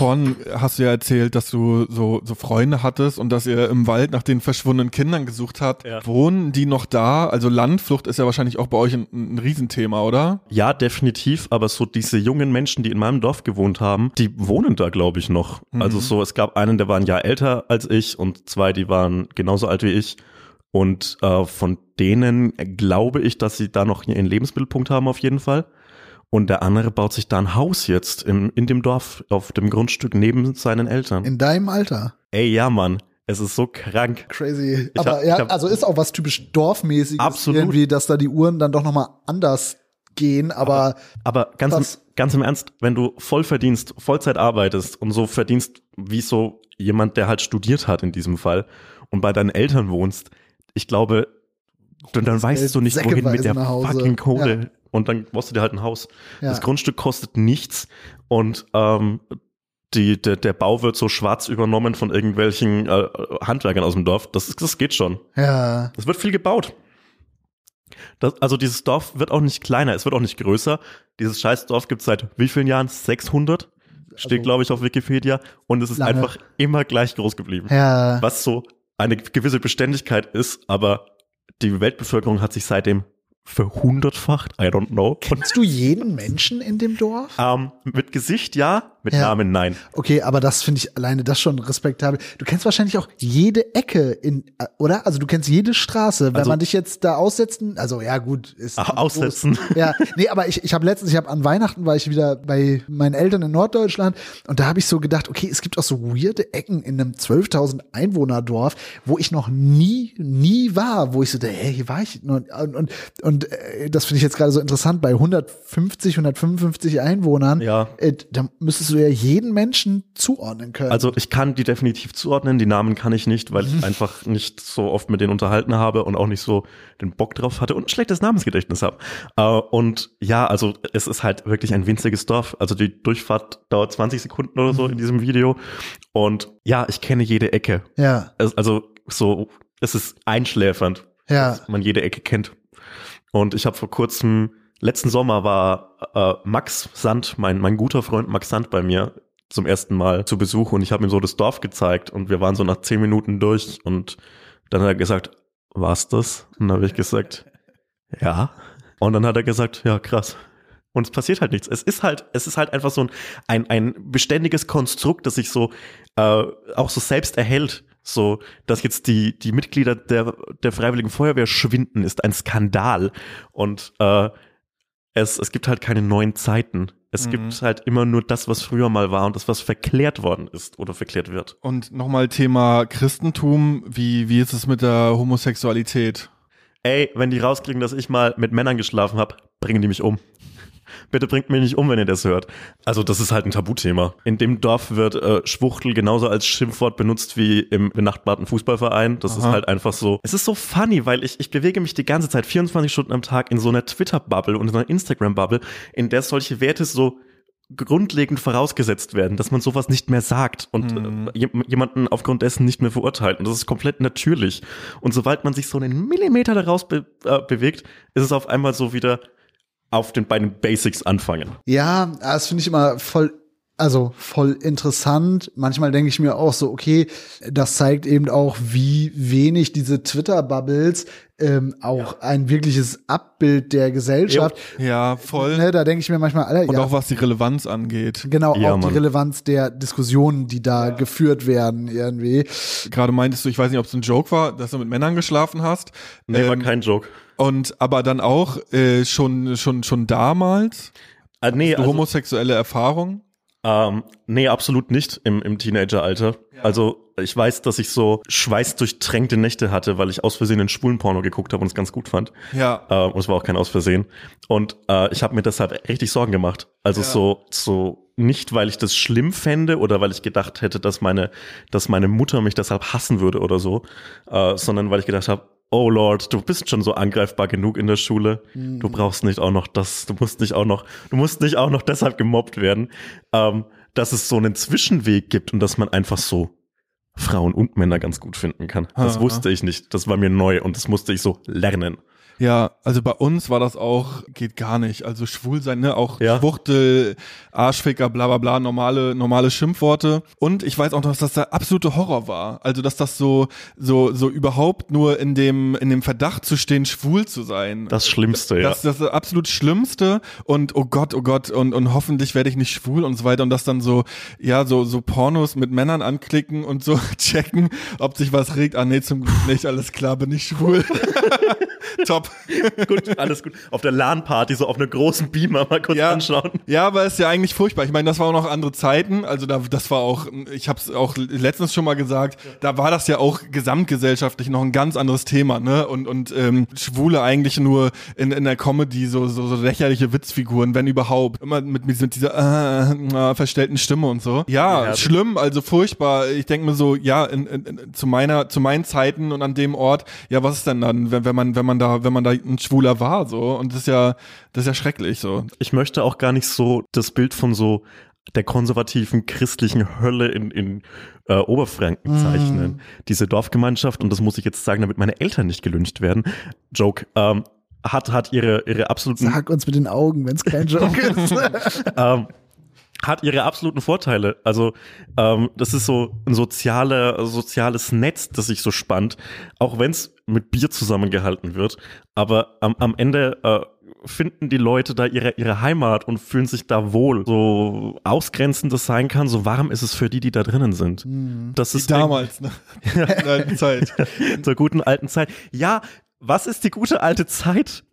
Vorhin hast du ja erzählt, dass du so, so Freunde hattest und dass ihr im Wald nach den verschwundenen Kindern gesucht habt. Ja. Wohnen die noch da? Also Landflucht ist ja wahrscheinlich auch bei euch ein, ein Riesenthema, oder? Ja, definitiv, aber so diese jungen Menschen, die in meinem Dorf gewohnt haben, die wohnen da, glaube ich, noch. Mhm. Also so, es gab einen, der war ein Jahr älter als ich und zwei, die waren genauso alt wie ich. Und äh, von denen glaube ich, dass sie da noch ihren Lebensmittelpunkt haben auf jeden Fall. Und der andere baut sich da ein Haus jetzt im, in dem Dorf, auf dem Grundstück neben seinen Eltern. In deinem Alter. Ey, ja, Mann, es ist so krank. Crazy. Ich aber hab- ja, hab- also ist auch was typisch Dorfmäßiges. Absolut. Irgendwie, dass da die Uhren dann doch nochmal anders gehen, aber, Aber ganz, im, ganz im Ernst, wenn du voll verdienst, Vollzeit arbeitest und so verdienst wie so jemand, der halt studiert hat in diesem Fall und bei deinen Eltern wohnst, ich glaube, Und dann weißt du nicht, wohin mit der fucking Kohle. Ja. Und dann brauchst du dir halt ein Haus. Ja. Das Grundstück kostet nichts und ähm, die, der, der Bau wird so schwarz übernommen von irgendwelchen äh, Handwerkern aus dem Dorf. Das, das geht schon. Ja. Es wird viel gebaut. Das, also dieses Dorf wird auch nicht kleiner, es wird auch nicht größer. Dieses scheiß Dorf gibt es seit wie vielen Jahren? 600? Steht, Also- glaube ich, auf Wikipedia. Und es ist Lange. einfach immer gleich groß geblieben. Ja. Was so eine gewisse Beständigkeit ist, aber die Weltbevölkerung hat sich seitdem verhundertfacht. I don't know. Kennst du jeden Menschen in dem Dorf? ähm, mit Gesicht ja, mit Ja. Namen nein. Okay, aber das finde ich alleine das schon respektabel. Du kennst wahrscheinlich auch jede Ecke in, äh, oder? Also du kennst jede Straße. Wenn Also- man dich jetzt da aussetzen, also ja gut, ist Ah, aussetzen. Groß, ja, nee, aber ich, ich habe letztens, ich habe an Weihnachten war ich wieder bei meinen Eltern in Norddeutschland und da habe ich so gedacht, okay, es gibt auch so weirde Ecken in einem 12.000 Einwohner-Dorf, wo ich noch nie, nie war, wo ich so, hey, hier war ich und und, und äh, das finde ich jetzt gerade so interessant bei 150, 155 Einwohnern. Ja. Äh, da müsstest du ja jeden Menschen zuordnen können. Also ich kann die definitiv zuordnen, die Namen kann ich nicht, weil ich einfach nicht so oft mit denen unterhalten habe und auch nicht so den Bock drauf hatte und ein schlechtes Namensgedächtnis habe. Äh, und ja, also es ist halt wirklich ein winziges Dorf. Also die Durchfahrt dauert 20 Sekunden oder so in diesem Video. Und ja, ich kenne jede Ecke. ja, also so, es ist einschläfernd, ja. dass man jede Ecke kennt. Und ich habe vor kurzem, letzten Sommer war äh, Max Sand, mein, mein guter Freund Max Sand bei mir zum ersten Mal zu Besuch und ich habe ihm so das Dorf gezeigt und wir waren so nach zehn Minuten durch und dann hat er gesagt, war's das? Und dann habe ich gesagt, ja. Und dann hat er gesagt, ja, krass. Und es passiert halt nichts. Es ist halt, es ist halt einfach so ein, ein, ein beständiges Konstrukt, das sich so äh, auch so selbst erhält. So, dass jetzt die, die Mitglieder der, der Freiwilligen Feuerwehr schwinden, ist ein Skandal. Und äh, es, es gibt halt keine neuen Zeiten. Es Mhm. gibt halt immer nur das, was früher mal war und das, was verklärt worden ist oder verklärt wird. Und nochmal Thema Christentum. Wie, wie ist es mit der Homosexualität? Ey, wenn die rauskriegen, dass ich mal mit Männern geschlafen habe, bringen die mich um. Bitte bringt mich nicht um, wenn ihr das hört. Also das ist halt ein Tabuthema. In dem Dorf wird äh, Schwuchtel genauso als Schimpfwort benutzt wie im benachbarten Fußballverein. Das ist Aha. halt einfach so. Es ist so funny, weil ich, ich bewege mich die ganze Zeit 24 Stunden am Tag in so einer Twitter-Bubble und in so einer Instagram-Bubble, in der solche Werte so grundlegend vorausgesetzt werden, dass man sowas nicht mehr sagt und Mhm. äh, je- jemanden aufgrund dessen nicht mehr verurteilt. Und das ist komplett natürlich. Und sobald man sich so einen Millimeter daraus be äh, bewegt, ist es auf einmal so wieder auf den beiden Basics anfangen. Ja, das finde ich immer voll, also voll interessant. Manchmal denke ich mir auch so, okay, das zeigt eben auch, wie wenig diese Twitter-Bubbles ähm, auch ein wirkliches Abbild der Gesellschaft. Ja, voll. Ne, da denke ich mir manchmal, Alter, Und ja, auch was die Relevanz angeht. genau, Ja, auch die Mann. Relevanz der Diskussionen, die da geführt werden irgendwie. Gerade meintest du, ich weiß nicht, ob es ein Joke war, dass du mit Männern geschlafen hast. Nee, war Ähm, kein Joke. Und aber dann auch äh, schon schon schon damals Äh, nee, also, homosexuelle Erfahrung. ähm, nee, absolut nicht im, im Teenageralter. Also ich weiß, dass ich so schweißdurchtränkte Nächte hatte, weil ich aus Versehen einen schwulen Porno geguckt habe und es ganz gut fand. Ja. Äh, und es war auch kein Aus Versehen. Und äh, ich habe mir deshalb richtig Sorgen gemacht. Also Ja. so, so nicht, weil ich das schlimm fände oder weil ich gedacht hätte, dass meine, dass meine Mutter mich deshalb hassen würde oder so, äh, sondern weil ich gedacht habe, oh Lord, du bist schon so angreifbar genug in der Schule. Du brauchst nicht auch noch das, du musst nicht auch noch, du musst nicht auch noch deshalb gemobbt werden. Ähm, dass es so einen Zwischenweg gibt und dass man einfach so Frauen und Männer ganz gut finden kann. Das Aha. wusste ich nicht. Das war mir neu und das musste ich so lernen. Ja, also bei uns war das auch, geht gar nicht. Also schwul sein, ne? Auch Ja. Schwuchtel, Arschficker, bla bla bla, normale, normale Schimpfworte. Und ich weiß auch noch, dass das der absolute Horror war. Also dass das so, so, so überhaupt nur in dem, in dem Verdacht zu stehen, schwul zu sein. Das Schlimmste, ja. Das, das ist das absolut Schlimmste und oh Gott, oh Gott, und, und hoffentlich werde ich nicht schwul und so weiter. Und das dann so, ja, so, so Pornos mit Männern anklicken und so checken, ob sich was regt. Ah nee, zum Glück nicht, alles klar, bin ich schwul. Top. gut, alles gut. Auf der LAN-Party, so auf einer großen Beamer mal kurz Ja. anschauen. Ja, aber ist ja eigentlich furchtbar. Ich meine, das war auch noch andere Zeiten. Also da, das war auch, ich habe es auch letztens schon mal gesagt, da war das ja auch gesamtgesellschaftlich noch ein ganz anderes Thema, ne? Und und ähm, Schwule eigentlich nur in, in der Comedy so, so so lächerliche Witzfiguren, wenn überhaupt, immer mit, mit dieser äh, äh, verstellten Stimme und so. Ja, Ja. schlimm, also furchtbar. Ich denke mir so, ja, in, in, zu meiner, zu meinen Zeiten und an dem Ort, ja, was ist denn dann, wenn, wenn man, wenn man da, wenn man da ein Schwuler war, so. Und das ist ja, das ist ja schrecklich, so. Ich möchte auch gar nicht so das Bild von so der konservativen christlichen Hölle in, in äh, Oberfranken zeichnen. Mm. Diese Dorfgemeinschaft, und das muss ich jetzt sagen, damit meine Eltern nicht gelünscht werden, Joke, ähm, hat, hat ihre, ihre absoluten. Sag uns mit den Augen, wenn es kein Joke ist. ähm, hat ihre absoluten Vorteile. Also ähm, das ist so ein soziale, soziales Netz, das sich so spannt, auch wenn es mit Bier zusammengehalten wird. Aber am, am Ende äh, finden die Leute da ihre, ihre Heimat und fühlen sich da wohl. So ausgrenzend das sein kann, so warm ist es für die, die da drinnen sind. Mhm. Das ist damals, ne? In der alten Zeit. Zur guten alten Zeit. Ja, was ist die gute alte Zeit?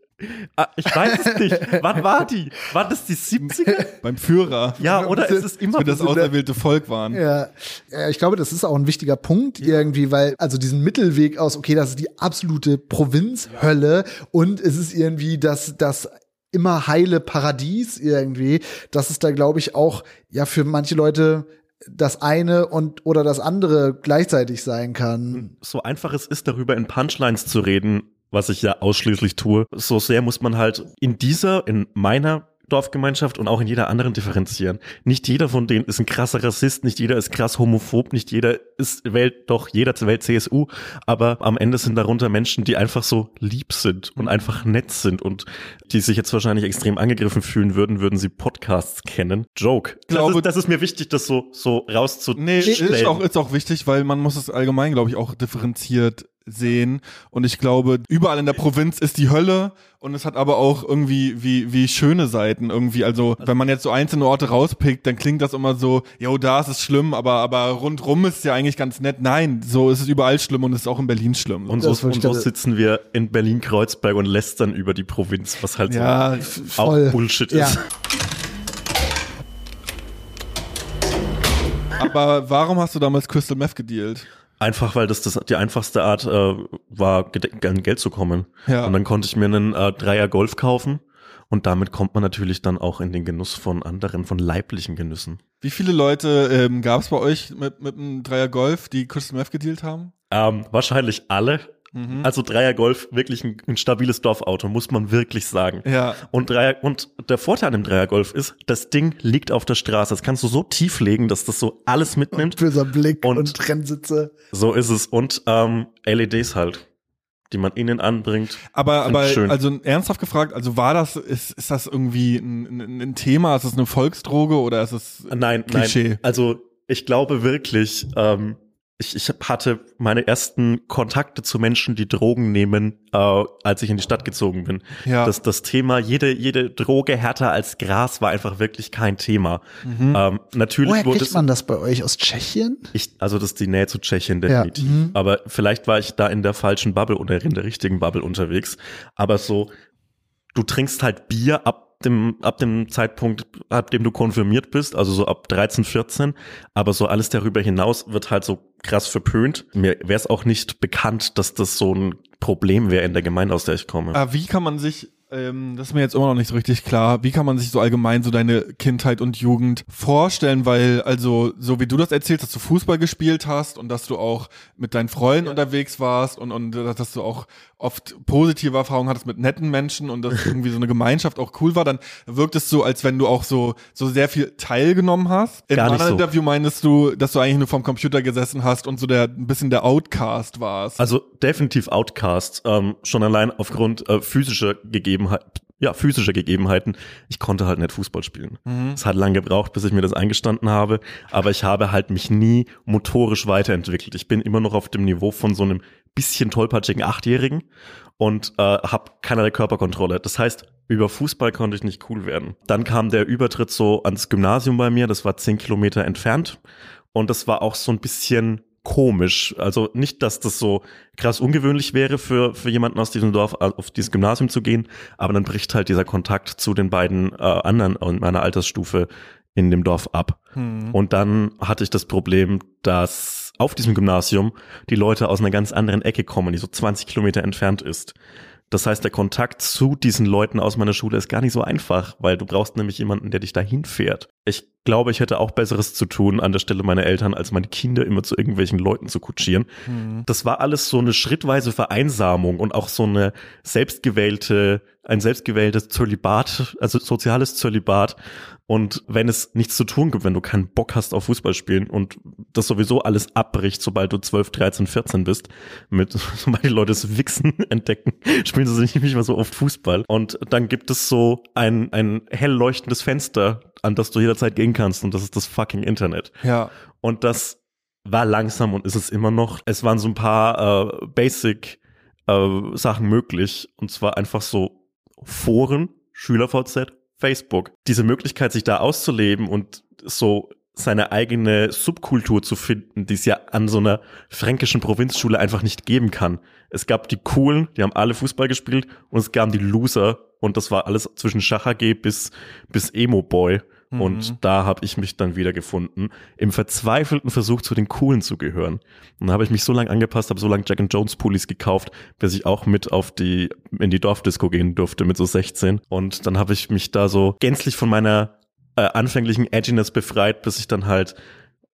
Ah, ich weiß es nicht. Wann war die? War das die 70er? Beim Führer. Ja, oder ist es immer das auserwählte Volk waren? Ja. ja, ich glaube, das ist auch ein wichtiger Punkt irgendwie, weil also diesen Mittelweg aus, okay, das ist die absolute Provinzhölle und es ist irgendwie das das immer heile Paradies irgendwie, das ist da glaube ich auch ja für manche Leute das eine und oder das andere gleichzeitig sein kann. So einfach es ist, darüber in Punchlines zu reden, was ich ja ausschließlich tue. So sehr muss man halt in dieser, in meiner Dorfgemeinschaft und auch in jeder anderen differenzieren. Nicht jeder von denen ist ein krasser Rassist, nicht jeder ist krass homophob, nicht jeder ist Welt, doch jeder Welt CSU, aber am Ende sind darunter Menschen, die einfach so lieb sind und einfach nett sind und die sich jetzt wahrscheinlich extrem angegriffen fühlen würden, würden sie Podcasts kennen. Joke. Glaube, das, ist, das ist mir wichtig, das so, so rauszustellen. Nee, ist auch, ist auch wichtig, weil man muss es allgemein, glaube ich, auch differenziert sehen. Und ich glaube, überall in der Provinz ist die Hölle und es hat aber auch irgendwie wie, wie schöne Seiten irgendwie. Also, wenn man jetzt so einzelne Orte rauspickt, dann klingt das immer so, jo, da ist es schlimm, aber, aber rundrum ist es ja eigentlich ganz nett. Nein, so ist es überall schlimm und es ist auch in Berlin schlimm. Und so, und so sitzen wir in Berlin-Kreuzberg und lästern über die Provinz, was halt ja, so voll. auch Bullshit ja. ist. Aber warum hast du damals Crystal Meth gedealt? Einfach weil das, das die einfachste Art äh, war, an Geld zu kommen. Ja. Und dann konnte ich mir einen äh, Dreier Golf kaufen und damit kommt man natürlich dann auch in den Genuss von anderen, von leiblichen Genüssen. Wie viele Leute ähm, gab es bei euch mit, mit einem Dreier Golf, die Crystal Meth gedealt haben? Ähm, wahrscheinlich alle. Mhm. Also Dreier Golf, wirklich ein, ein, stabiles Dorfauto, muss man wirklich sagen. Ja. Und Dreier, und der Vorteil an dem Dreier Golf ist, das Ding liegt auf der Straße. Das kannst du so tief legen, dass das so alles mitnimmt. Und böser Blick und, und Trennsitze. So ist es. Und ähm, LEDs halt die man innen anbringt. Aber, aber schön. also ernsthaft gefragt, also war das, ist, ist das irgendwie ein, ein Thema? Ist das eine Volksdroge oder ist es nein, Klischee? Nein, also ich glaube wirklich, ähm, ich, ich hatte meine ersten Kontakte zu Menschen, die Drogen nehmen, äh, als ich in die Stadt gezogen bin. Ja. Das, das Thema, jede, jede Droge härter als Gras war einfach wirklich kein Thema. Mhm. Ähm, natürlich Woher wurde kriegt man das bei euch? Aus Tschechien? Ich, also das ist die Nähe zu Tschechien definitiv. Ja. Mhm. Aber vielleicht war ich da in der falschen Bubble oder in der richtigen Bubble unterwegs. Aber so, du trinkst halt Bier ab dem, ab dem Zeitpunkt, ab dem du konfirmiert bist, also so ab 13, 14, aber so alles darüber hinaus wird halt so krass verpönt. Mir wäre es auch nicht bekannt, dass das so ein Problem wäre in der Gemeinde, aus der ich komme. Ah, wie kann man sich ähm, das ist mir jetzt immer noch nicht so richtig klar. Wie kann man sich so allgemein so deine Kindheit und Jugend vorstellen? Weil, also, so wie du das erzählst, dass du Fußball gespielt hast und dass du auch mit deinen Freunden ja. unterwegs warst und, und dass du auch oft positive Erfahrungen hattest mit netten Menschen und dass irgendwie so eine Gemeinschaft auch cool war, dann wirkt es so, als wenn du auch so, so sehr viel teilgenommen hast. In einem so. Interview meinst du, dass du eigentlich nur vom Computer gesessen hast und so der, ein bisschen der Outcast warst. Also definitiv Outcast, ähm, schon allein aufgrund äh, physischer Gegebenheiten ja, physische Gegebenheiten. Ich konnte halt nicht Fußball spielen. Mhm. Es hat lange gebraucht, bis ich mir das eingestanden habe, aber ich habe halt mich nie motorisch weiterentwickelt. Ich bin immer noch auf dem Niveau von so einem bisschen tollpatschigen Achtjährigen und äh, habe keinerlei Körperkontrolle. Das heißt, über Fußball konnte ich nicht cool werden. Dann kam der Übertritt so ans Gymnasium bei mir, das war zehn Kilometer entfernt und das war auch so ein bisschen komisch. Also nicht, dass das so krass ungewöhnlich wäre für, für jemanden aus diesem Dorf auf dieses Gymnasium zu gehen, aber dann bricht halt dieser Kontakt zu den beiden äh, anderen in meiner Altersstufe in dem Dorf ab. Hm. Und dann hatte ich das Problem, dass auf diesem Gymnasium die Leute aus einer ganz anderen Ecke kommen, die so 20 Kilometer entfernt ist. Das heißt, der Kontakt zu diesen Leuten aus meiner Schule ist gar nicht so einfach, weil du brauchst nämlich jemanden, der dich dahin fährt. Ich glaube, ich hätte auch Besseres zu tun an der Stelle meiner Eltern, als meine Kinder immer zu irgendwelchen Leuten zu kutschieren. Mhm. Das war alles so eine schrittweise Vereinsamung und auch so eine selbstgewählte, ein selbstgewähltes Zölibat, also soziales Zölibat. Und wenn es nichts zu tun gibt, wenn du keinen Bock hast auf Fußball spielen und das sowieso alles abbricht, sobald du 12, 13, 14 bist, mit, sobald die Leute das Wichsen entdecken, spielen sie nicht mehr so oft Fußball. Und dann gibt es so ein, ein hell leuchtendes Fenster, an das du jederzeit gehen kannst und das ist das fucking Internet. Ja. Und das war langsam und ist es immer noch. Es waren so ein paar äh, Basic äh, Sachen möglich und zwar einfach so Foren, SchülerVZ, Facebook. Diese Möglichkeit, sich da auszuleben und so seine eigene Subkultur zu finden, die es ja an so einer fränkischen Provinzschule einfach nicht geben kann. Es gab die Coolen, die haben alle Fußball gespielt und es gab die Loser und das war alles zwischen Schach AG bis, bis Emo Boy. Und da habe ich mich dann wieder gefunden, im verzweifelten Versuch zu den Coolen zu gehören. Und da habe ich mich so lange angepasst, habe so lange Jack and Jones Pullis gekauft, bis ich auch mit auf die in die Dorfdisco gehen durfte mit so 16. Und dann habe ich mich da so gänzlich von meiner äh, anfänglichen Edginess befreit, bis ich dann halt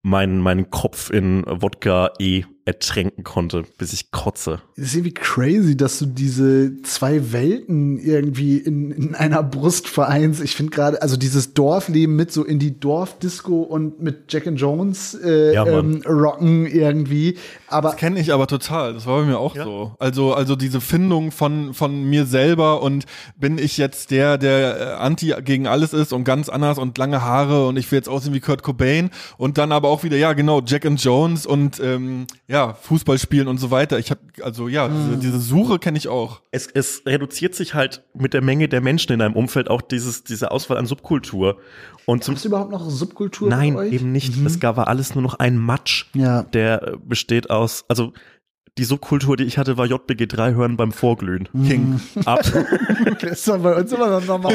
meinen meinen Kopf in Wodka E ertränken konnte, bis ich kotze. Es ist irgendwie crazy, dass du diese zwei Welten irgendwie in, in einer Brust vereinst. Ich finde gerade, also dieses Dorfleben mit so in die Dorfdisco und mit Jack and Jones äh, Ja, ähm, rocken irgendwie. Aber Das kenne ich aber total. Das war bei mir auch Ja. so. Also, also diese Findung von, von mir selber und bin ich jetzt der, der äh, anti gegen alles ist und ganz anders und lange Haare und ich will jetzt aussehen wie Kurt Cobain und dann aber auch wieder, ja, genau, Jack and Jones und ähm, ja, Fußball spielen und so weiter. Ich habe also ja, diese, diese Suche kenne ich auch. es, es reduziert sich halt mit der Menge der Menschen in einem Umfeld auch dieses, diese Auswahl an Subkultur. Und zum Gibt's überhaupt noch Subkultur Nein, bei euch? eben nicht. Es gab war alles nur noch ein Matsch, Ja. der äh, besteht aus, also die Subkultur, die ich hatte, war JBG3 hören beim Vorglühen. King. Ab, Das ist doch bei uns immer noch normal.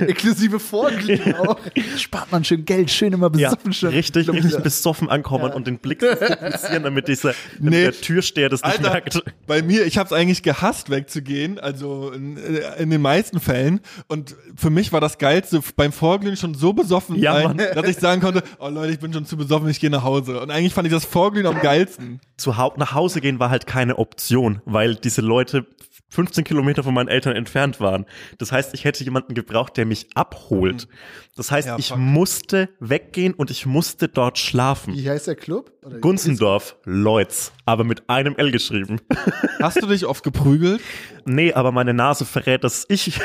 Inklusive Vorglied auch. Spart man schön Geld, schön immer ja, besoffen schon. richtig, richtig besoffen ankommen und den Blick zu fokussieren, damit dieser damit Nee. der Türsteher das nicht Alter, merkt. bei mir, ich habe es eigentlich gehasst, wegzugehen, also in, äh, in den meisten Fällen. Und für mich war das Geilste, beim Vorglühen schon so besoffen Ja, sein, dass ich sagen konnte, oh Leute, ich bin schon zu besoffen, ich gehe nach Hause. Und eigentlich fand ich das Vorglühen am geilsten. Zu hau nach Hause gehen war halt keine Option, weil diese Leute 15 Kilometer von meinen Eltern entfernt waren. Das heißt, ich hätte jemanden gebraucht, der mich abholt. Das heißt, Ja, ich musste weggehen und ich musste dort schlafen. Wie heißt der Club? Oder Gunzendorf, Leutz, aber mit einem L geschrieben. Hast du dich oft geprügelt? nee, aber meine Nase verrät, dass ich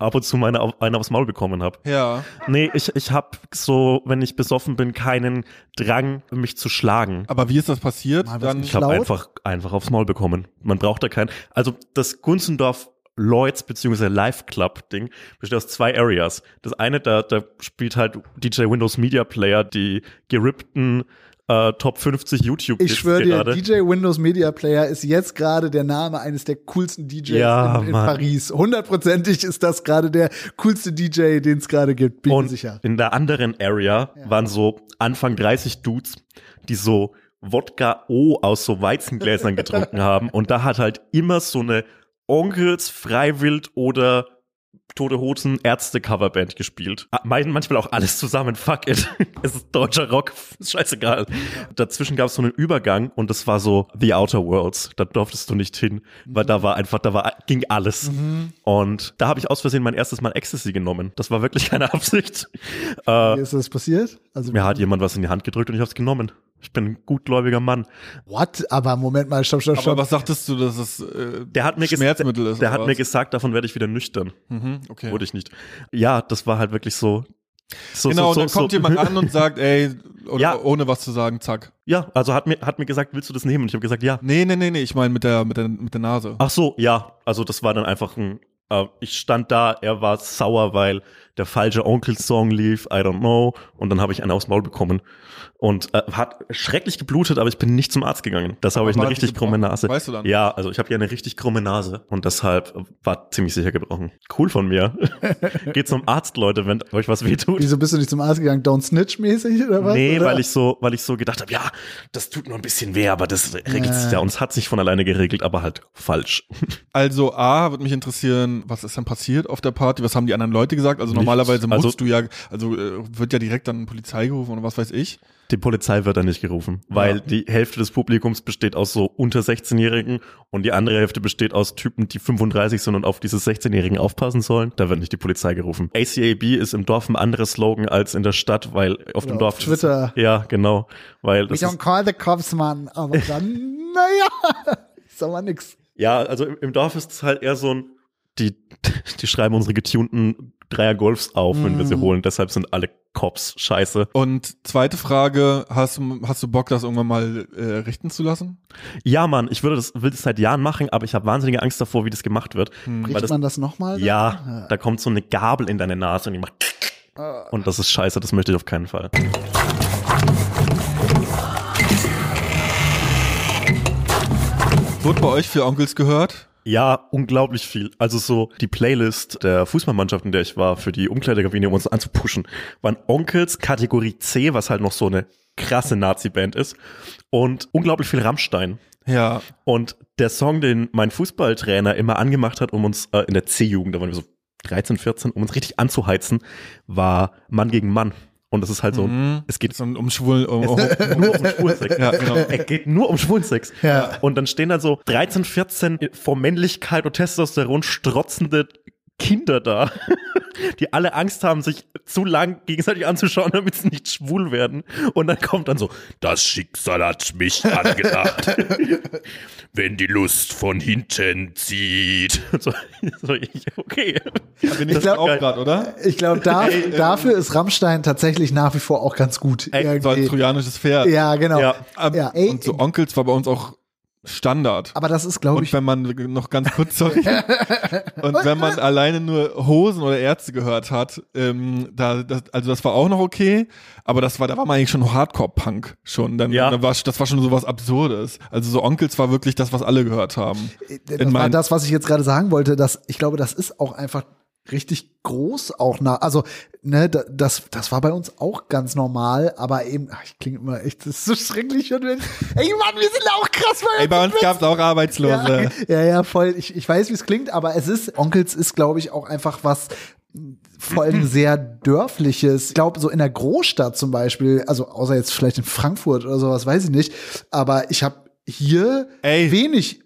ab und zu meine, auf- eine aufs Maul bekommen habe. Ja. Nee, ich, ich habe so, wenn ich besoffen bin, keinen Drang, mich zu schlagen. Aber wie ist das passiert? Mal Dann, Ich habe einfach, einfach aufs Maul bekommen. Man braucht da keinen. Also das Gunzendorf Lloyds bzw. Live Club Ding besteht aus zwei Areas. Das eine, da, da spielt halt DJ Windows Media Player die gerippten äh, Top 50 YouTube Ich schwöre dir, gerade. DJ Windows Media Player ist jetzt gerade der Name eines der coolsten DJs Ja, in, in. Paris. Hundertprozentig ist das gerade der coolste DJ, den es gerade gibt, bin Und sicher. in der anderen Area waren so Anfang 30 Dudes, die so Wodka O aus so Weizengläsern getrunken haben. Und da hat halt immer so eine Onkels, Freiwild oder Tote Hosen Ärzte Coverband gespielt. Ah, mein- Manchmal auch alles zusammen. Fuck it. Es ist deutscher Rock. Ist scheißegal. Dazwischen gab es so einen Übergang und das war so The Outer Worlds. Da durftest du nicht hin, weil da war einfach, da war, ging alles. Und da habe ich aus Versehen mein erstes Mal Ecstasy genommen. Das war wirklich keine Absicht. Äh, Wie ist das passiert? Also, mir hat jemand was in die Hand gedrückt und ich habe es genommen. Ich bin ein gutgläubiger Mann. what? Aber Moment mal, stopp, stopp, aber stopp. was sagtest du, dass es äh, Der hat mir, Schmerzmittel der, ist? der hat mir was? gesagt, davon werde ich wieder nüchtern. Mhm, okay. Wurde ich nicht. Ja, das war halt wirklich so. so Genau, so, und so, dann kommt so. jemand an und sagt, ey, oder Ja. ohne was zu sagen, zack. Ja, also hat mir, hat mir gesagt, willst du das nehmen? Und ich habe gesagt, ja. Nee, nee, nee, nee, ich meine mit der, mit der, mit der Nase. Ach so, ja. Also das war dann einfach ein. Äh, ich stand da, er war sauer, weil der falsche Onkel-Song lief, I don't know. Und dann habe ich einen aufs Maul bekommen. Und äh, hat schrecklich geblutet, aber ich bin nicht zum Arzt gegangen. Das habe ich eine richtig krumme? Nase. Weißt du dann? Ja, also ich habe ja eine richtig krumme Nase und deshalb war ziemlich sicher gebrochen. Cool von mir. Geht zum Arzt, Leute, wenn euch was wehtut. Wieso bist du nicht zum Arzt gegangen? Don't Snitch mäßig oder was? Nee, oder? weil ich so, weil ich so gedacht habe, ja, das tut nur ein bisschen weh, aber das regelt sich ja und es hat sich von alleine geregelt, aber halt falsch. Also A, würde mich interessieren, was ist denn passiert auf der Party? Was haben die anderen Leute gesagt? Also nochmal normalerweise musst Also du ja, also äh, wird ja direkt dann Polizei gerufen oder was weiß ich. die Polizei wird da nicht gerufen, weil Ja. die Hälfte des Publikums besteht aus so unter 16-Jährigen und die andere Hälfte besteht aus Typen, die 35 sind und auf diese 16-Jährigen aufpassen sollen. Da wird nicht die Polizei gerufen. ACAB ist im Dorf ein anderes Slogan als in der Stadt, weil auf dem Oder Dorf auf Twitter. ja, genau, weil We das don't ist, call the cops, Mann. Aber dann, naja, ist aber nix. ja, also im, im Dorf ist es halt eher so ein die die schreiben unsere getunten Dreier Golfs auf, wenn wir sie Mhm. holen. Deshalb sind alle Cops scheiße. Und zweite Frage, hast du, hast du Bock, das irgendwann mal äh, richten zu lassen? Ja, Mann, ich würde das will das seit Jahren machen, aber ich habe wahnsinnige Angst davor, wie das gemacht wird. Weil Richtet das, man das nochmal? ja, da kommt so eine Gabel in deine Nase und die macht und das ist scheiße, das möchte ich auf keinen Fall. Wurde bei euch für Onkels gehört? Ja, unglaublich viel. Also so die Playlist der Fußballmannschaft, in der ich war, für die Umkleidekabine, um uns anzupushen, waren Onkels Kategorie C, was halt noch so eine krasse Nazi-Band ist und unglaublich viel Rammstein. Ja. Und der Song, den mein Fußballtrainer immer angemacht hat, um uns äh, in der C-Jugend, da waren wir so 13, 14, um uns richtig anzuheizen, war Mann gegen Mann. Und das ist halt so, Mhm. es geht Es um, um Schwulen, um, um, nur um Schwulensex. Ja, genau. Es geht nur um Schwulensex. Ja. Und dann stehen da so 13, 14 vor Männlichkeit und Testosteron strotzende Kinder da, die alle Angst haben, sich zu lang gegenseitig anzuschauen, damit sie nicht schwul werden. Und dann kommt dann so, das Schicksal hat mich angedacht. Wenn die Lust von hinten zieht. So, so ich, okay. bin ich war auch gerade, oder? Ich glaube, da, ähm, dafür ist Rammstein tatsächlich nach wie vor auch ganz gut. Ey, So ein trojanisches Pferd. ja, genau. Ja. Ab- Ja, ey, und so Onkels war bei uns auch Standard. Aber das ist, glaube Und ich, wenn man noch ganz kurz, sorry, und wenn man alleine nur Hosen oder Ärzte gehört hat, ähm, da, das, also das war auch noch okay, aber das war, da war man eigentlich schon Hardcore-Punk schon. Dann, Ja. dann war, das war schon so was Absurdes. Also so Onkels war wirklich das, was alle gehört haben. das in war mein- das, was ich jetzt gerade sagen wollte, dass ich glaube, das ist auch einfach richtig groß auch nach, also ne, da- das, das war bei uns auch ganz normal, aber eben, ach, ich klinge immer echt, das ist so schrecklich und wenn, ey Mann, wir sind auch krass bei Ey, bei uns gab's auch Arbeitslose. Ja, ja, ja, voll. Ich, ich weiß, wie es klingt, aber es ist, Onkels ist, glaube ich, auch einfach was vor allem sehr dörfliches. Ich glaube, so in der Großstadt zum Beispiel, also außer jetzt vielleicht in Frankfurt oder sowas, weiß ich nicht, aber ich habe hier Ey. wenig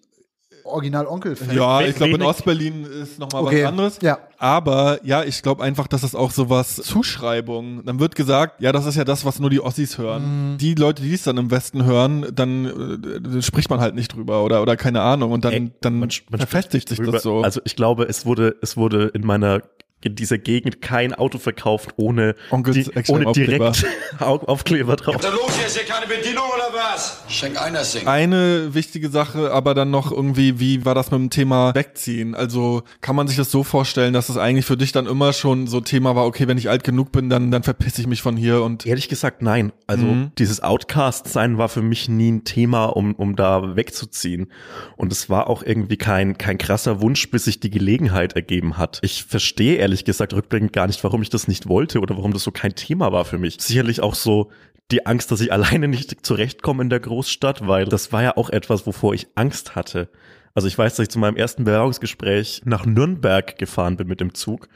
Original-Onkel-Fans. Ja, We- ich glaube, in Ostberlin ist noch mal Okay, was anderes. ja. Aber ja, ich glaube einfach, dass das auch so was Zuschreibung. Dann wird gesagt, ja, das ist ja das, was nur die Ossis hören. Mhm. Die Leute, die es dann im Westen hören, dann äh, spricht man halt nicht drüber oder oder keine Ahnung und dann Ey, dann man- man verfestigt sich drüber. das so. Also ich glaube, es wurde, es wurde in meiner in dieser Gegend kein Auto verkauft ohne, die, ohne direkt Au- Aufkleber drauf. Da los, hier ist hier keine Bedienung oder was? Schenk einer singen. Eine wichtige Sache, aber dann noch irgendwie, wie war das mit dem Thema Wegziehen? Also kann man sich das so vorstellen, dass es eigentlich für dich dann immer schon so Thema war, okay, wenn ich alt genug bin, dann, dann verpiss ich mich von hier und Ehrlich gesagt, nein. Also Mhm. dieses Outcast-Sein war für mich nie ein Thema, um, um da wegzuziehen. Und es war auch irgendwie kein, kein krasser Wunsch, bis sich die Gelegenheit ergeben hat. Ich verstehe ehrlich gesagt rückblickend gar nicht, warum ich das nicht wollte oder warum das so kein Thema war für mich. Sicherlich auch so die Angst, dass ich alleine nicht zurechtkomme in der Großstadt, weil das war ja auch etwas, wovor ich Angst hatte. Also ich weiß, dass ich zu meinem ersten Bewerbungsgespräch nach Nürnberg gefahren bin mit dem Zug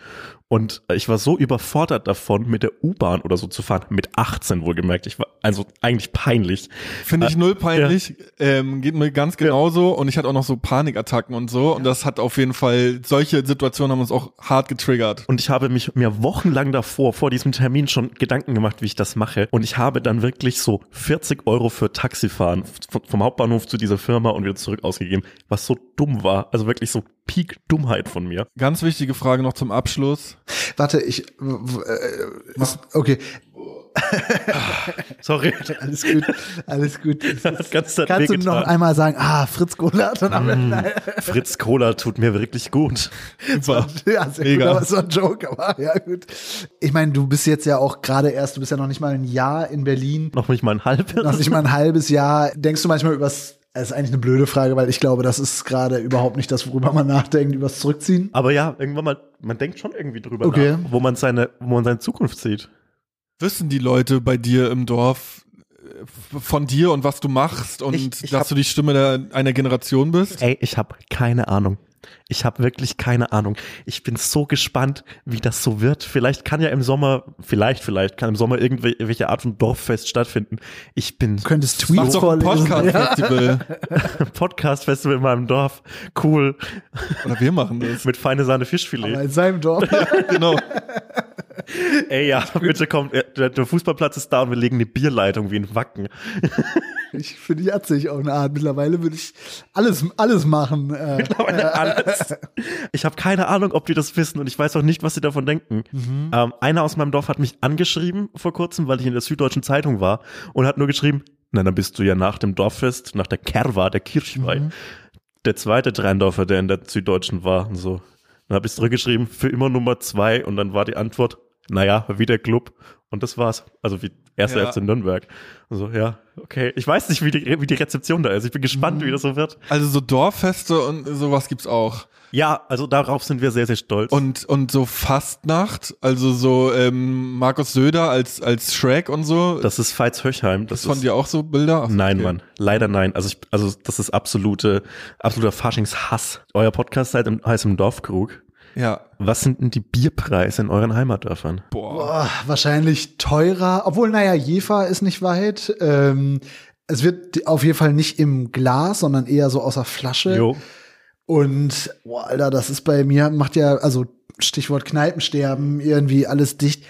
und ich war so überfordert davon, mit der U-Bahn oder so zu fahren, mit 18 wohlgemerkt. Ich war also eigentlich peinlich. Finde ich Äh, null peinlich, ähm, geht mir ganz genauso und ich hatte auch noch so Panikattacken und so und das hat auf jeden Fall, solche Situationen haben uns auch hart getriggert. Und ich habe mich mir wochenlang davor, vor diesem Termin schon Gedanken gemacht, wie ich das mache. Und ich habe dann wirklich so 40 Euro für Taxifahren vom Hauptbahnhof zu dieser Firma und wieder zurück ausgegeben, was so dumm war. Also wirklich so Peak Dummheit von mir. Ganz wichtige Frage noch zum Abschluss. Warte, ich, äh, ist, okay, Sorry. alles gut, alles gut. Zeit Kannst du noch einmal sagen, ah, Fritz Cola, Ende. Fritz Cola tut mir wirklich gut. Super. Ja, sehr Mega. gut, es war ein Joke, aber ja, gut. Ich meine, du bist jetzt ja auch gerade erst, du bist ja noch nicht mal ein Jahr in Berlin, Noch nicht mal ein halbes. noch nicht mal ein halbes Jahr. Denkst du manchmal übers, das ist eigentlich eine blöde Frage, weil ich glaube, das ist gerade überhaupt nicht das, worüber man nachdenkt, übers Zurückziehen. Aber ja, irgendwann mal, man denkt schon irgendwie drüber Okay. nach, wo man seine, wo man seine Zukunft sieht. Wissen die Leute bei dir im Dorf äh, von dir und was du machst und Ich- ich dass hab- du die Stimme der, einer Generation bist? Ey, ich habe keine Ahnung. Ich habe wirklich keine Ahnung. Ich bin so gespannt, wie das so wird. Vielleicht kann ja im Sommer, vielleicht, vielleicht kann im Sommer irgendwelche Art von Dorffest stattfinden. Ich bin Du könntest Tweets ein vorlesen. Podcast-Festival. Podcast-Festival in meinem Dorf. Cool. Oder wir machen das. Mit feine Sahne Aber Fischfilet. in seinem Dorf. genau. Ey, ja, bitte kommt. Der, der Fußballplatz ist da und wir legen eine Bierleitung wie ein Wacken. Ich finde ich sich auch eine Art. Mittlerweile würde ich alles, alles machen. Äh, Alles. Ich habe keine Ahnung, ob die das wissen und ich weiß auch nicht, was sie davon denken. Ähm, einer aus meinem Dorf hat mich angeschrieben vor kurzem, weil ich in der Süddeutschen Zeitung war und hat nur geschrieben, na, dann bist du ja nach dem Dorffest, nach der Kerwa, der Kirchweih, der zweite Dreindorfer, der in der Süddeutschen war und so. Dann habe ich zurückgeschrieben, für immer Nummer zwei und dann war die Antwort, naja, wie der Club. Und das war's. Also wie erster Ja. FC Nürnberg. Also ja, okay. Ich weiß nicht, wie die, wie die Rezeption da ist. Ich bin gespannt, wie das so wird. Also so Dorffeste und sowas gibt's auch. Ja, also darauf sind wir sehr, sehr stolz. Und, und so Fastnacht, also so ähm, Markus Söder als, als Shrek und so. das ist Veitshöchheim. Das ist von dir auch so Bilder? Ach, Nein, okay. Mann. Leider nein. Also ich, also das ist absolute, absoluter Faschingshass. Euer Podcast seid im, heißt im Dorfkrug. Ja. Was sind denn die Bierpreise in euren Heimatdörfern? Boah. Boah, wahrscheinlich teurer. Obwohl, naja, Jefa ist nicht weit. Ähm, es wird auf jeden Fall nicht im Glas, sondern eher so aus der Flasche. Jo. Und, boah, Alter, das ist bei mir, macht ja, also Stichwort Kneipensterben, irgendwie alles dicht.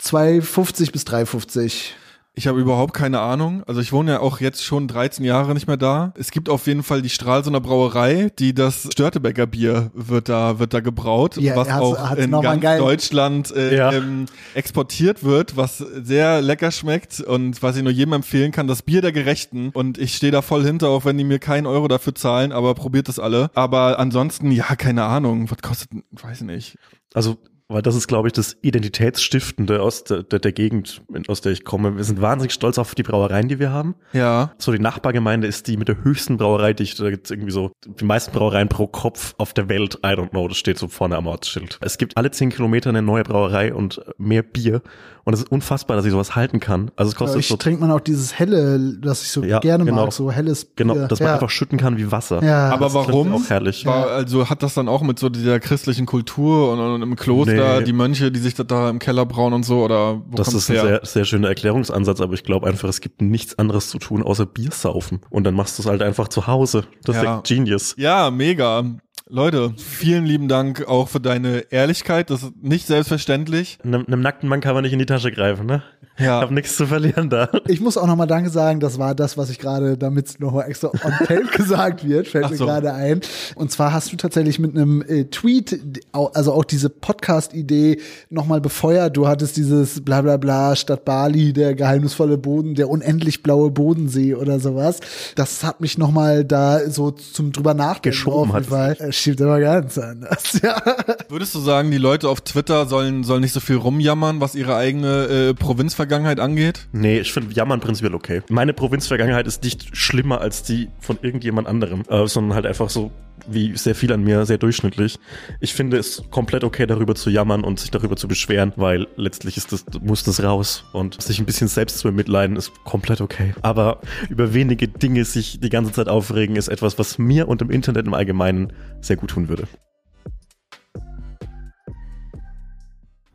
2,50 bis 3,50. Ich habe überhaupt keine Ahnung. Also ich wohne ja auch jetzt schon 13 Jahre nicht mehr da. Es gibt auf jeden Fall die Stralsunder Brauerei, die das Störtebecker Bier wird da wird da gebraut, Ja, was auch in ganz geil. Deutschland äh, Ja. ähm, exportiert wird, was sehr lecker schmeckt und was ich nur jedem empfehlen kann, das Bier der Gerechten. Und ich stehe da voll hinter, auch wenn die mir keinen Euro dafür zahlen, aber probiert das alle. Aber ansonsten, ja, keine Ahnung. Was kostet, weiß ich nicht. Also, weil das ist, glaube ich, das Identitätsstiftende aus der, der, der Gegend, aus der ich komme. Wir sind wahnsinnig stolz auf die Brauereien, die wir haben. Ja. So, die Nachbargemeinde ist die mit der höchsten Brauereidichte. Da gibt's irgendwie so die meisten Brauereien pro Kopf auf der Welt. I don't know, das steht so vorne am Ortsschild. Es gibt alle zehn Kilometer eine neue Brauerei und mehr Bier. Und es ist unfassbar, dass ich sowas halten kann. Also es kostet Ich so, trinkt man auch dieses helle, das ich so Ja, gerne genau. mag, so helles genau, Bier. dass man ja. einfach schütten kann wie Wasser. Ja, Aber das warum? Auch herrlich. War, also hat das dann auch mit so dieser christlichen Kultur und, und im Kloster, Nee. die Mönche, die sich das da im Keller brauen und so, oder wo Das ist ein her? sehr, sehr schöner Erklärungsansatz, aber ich glaube einfach, es gibt nichts anderes zu tun, außer Bier saufen. Und dann machst du es halt einfach zu Hause. Das ist Ja. ja Genius. Ja, mega. Leute, vielen lieben Dank auch für deine Ehrlichkeit. Das ist nicht selbstverständlich. Einem, einem nackten Mann kann man nicht in die Tasche greifen, ne? Ja. Ich hab nichts zu verlieren da. Ich muss auch nochmal Danke sagen, das war das, was ich gerade, damit es nochmal extra on tape gesagt wird, fällt Ach mir so. gerade ein. Und zwar hast du tatsächlich mit einem äh, Tweet, au- also auch diese Podcast-Idee nochmal befeuert. Du hattest dieses bla bla bla Stadt Bali, der geheimnisvolle Boden, der unendlich blaue Bodensee oder sowas. Das hat mich nochmal da so zum drüber nachdenken Geschoben hat Fall. Stimmt aber ganz anders. Ja. Würdest du sagen, die Leute auf Twitter sollen, sollen nicht so viel rumjammern, was ihre eigene äh, Provinzvergangenheit angeht? Nee, ich finde Jammern prinzipiell okay. Meine Provinzvergangenheit ist nicht schlimmer als die von irgendjemand anderem, äh, sondern halt einfach so wie sehr viel an mir, sehr durchschnittlich. Ich finde es komplett okay, darüber zu jammern und sich darüber zu beschweren, weil letztlich ist das, muss das raus und sich ein bisschen selbst zu bemitleiden ist komplett okay. Aber über wenige Dinge sich die ganze Zeit aufregen ist etwas, was mir und dem Internet im Allgemeinen sehr gut tun würde.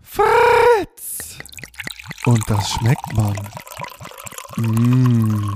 Fritz! Und das schmeckt man. Mmh.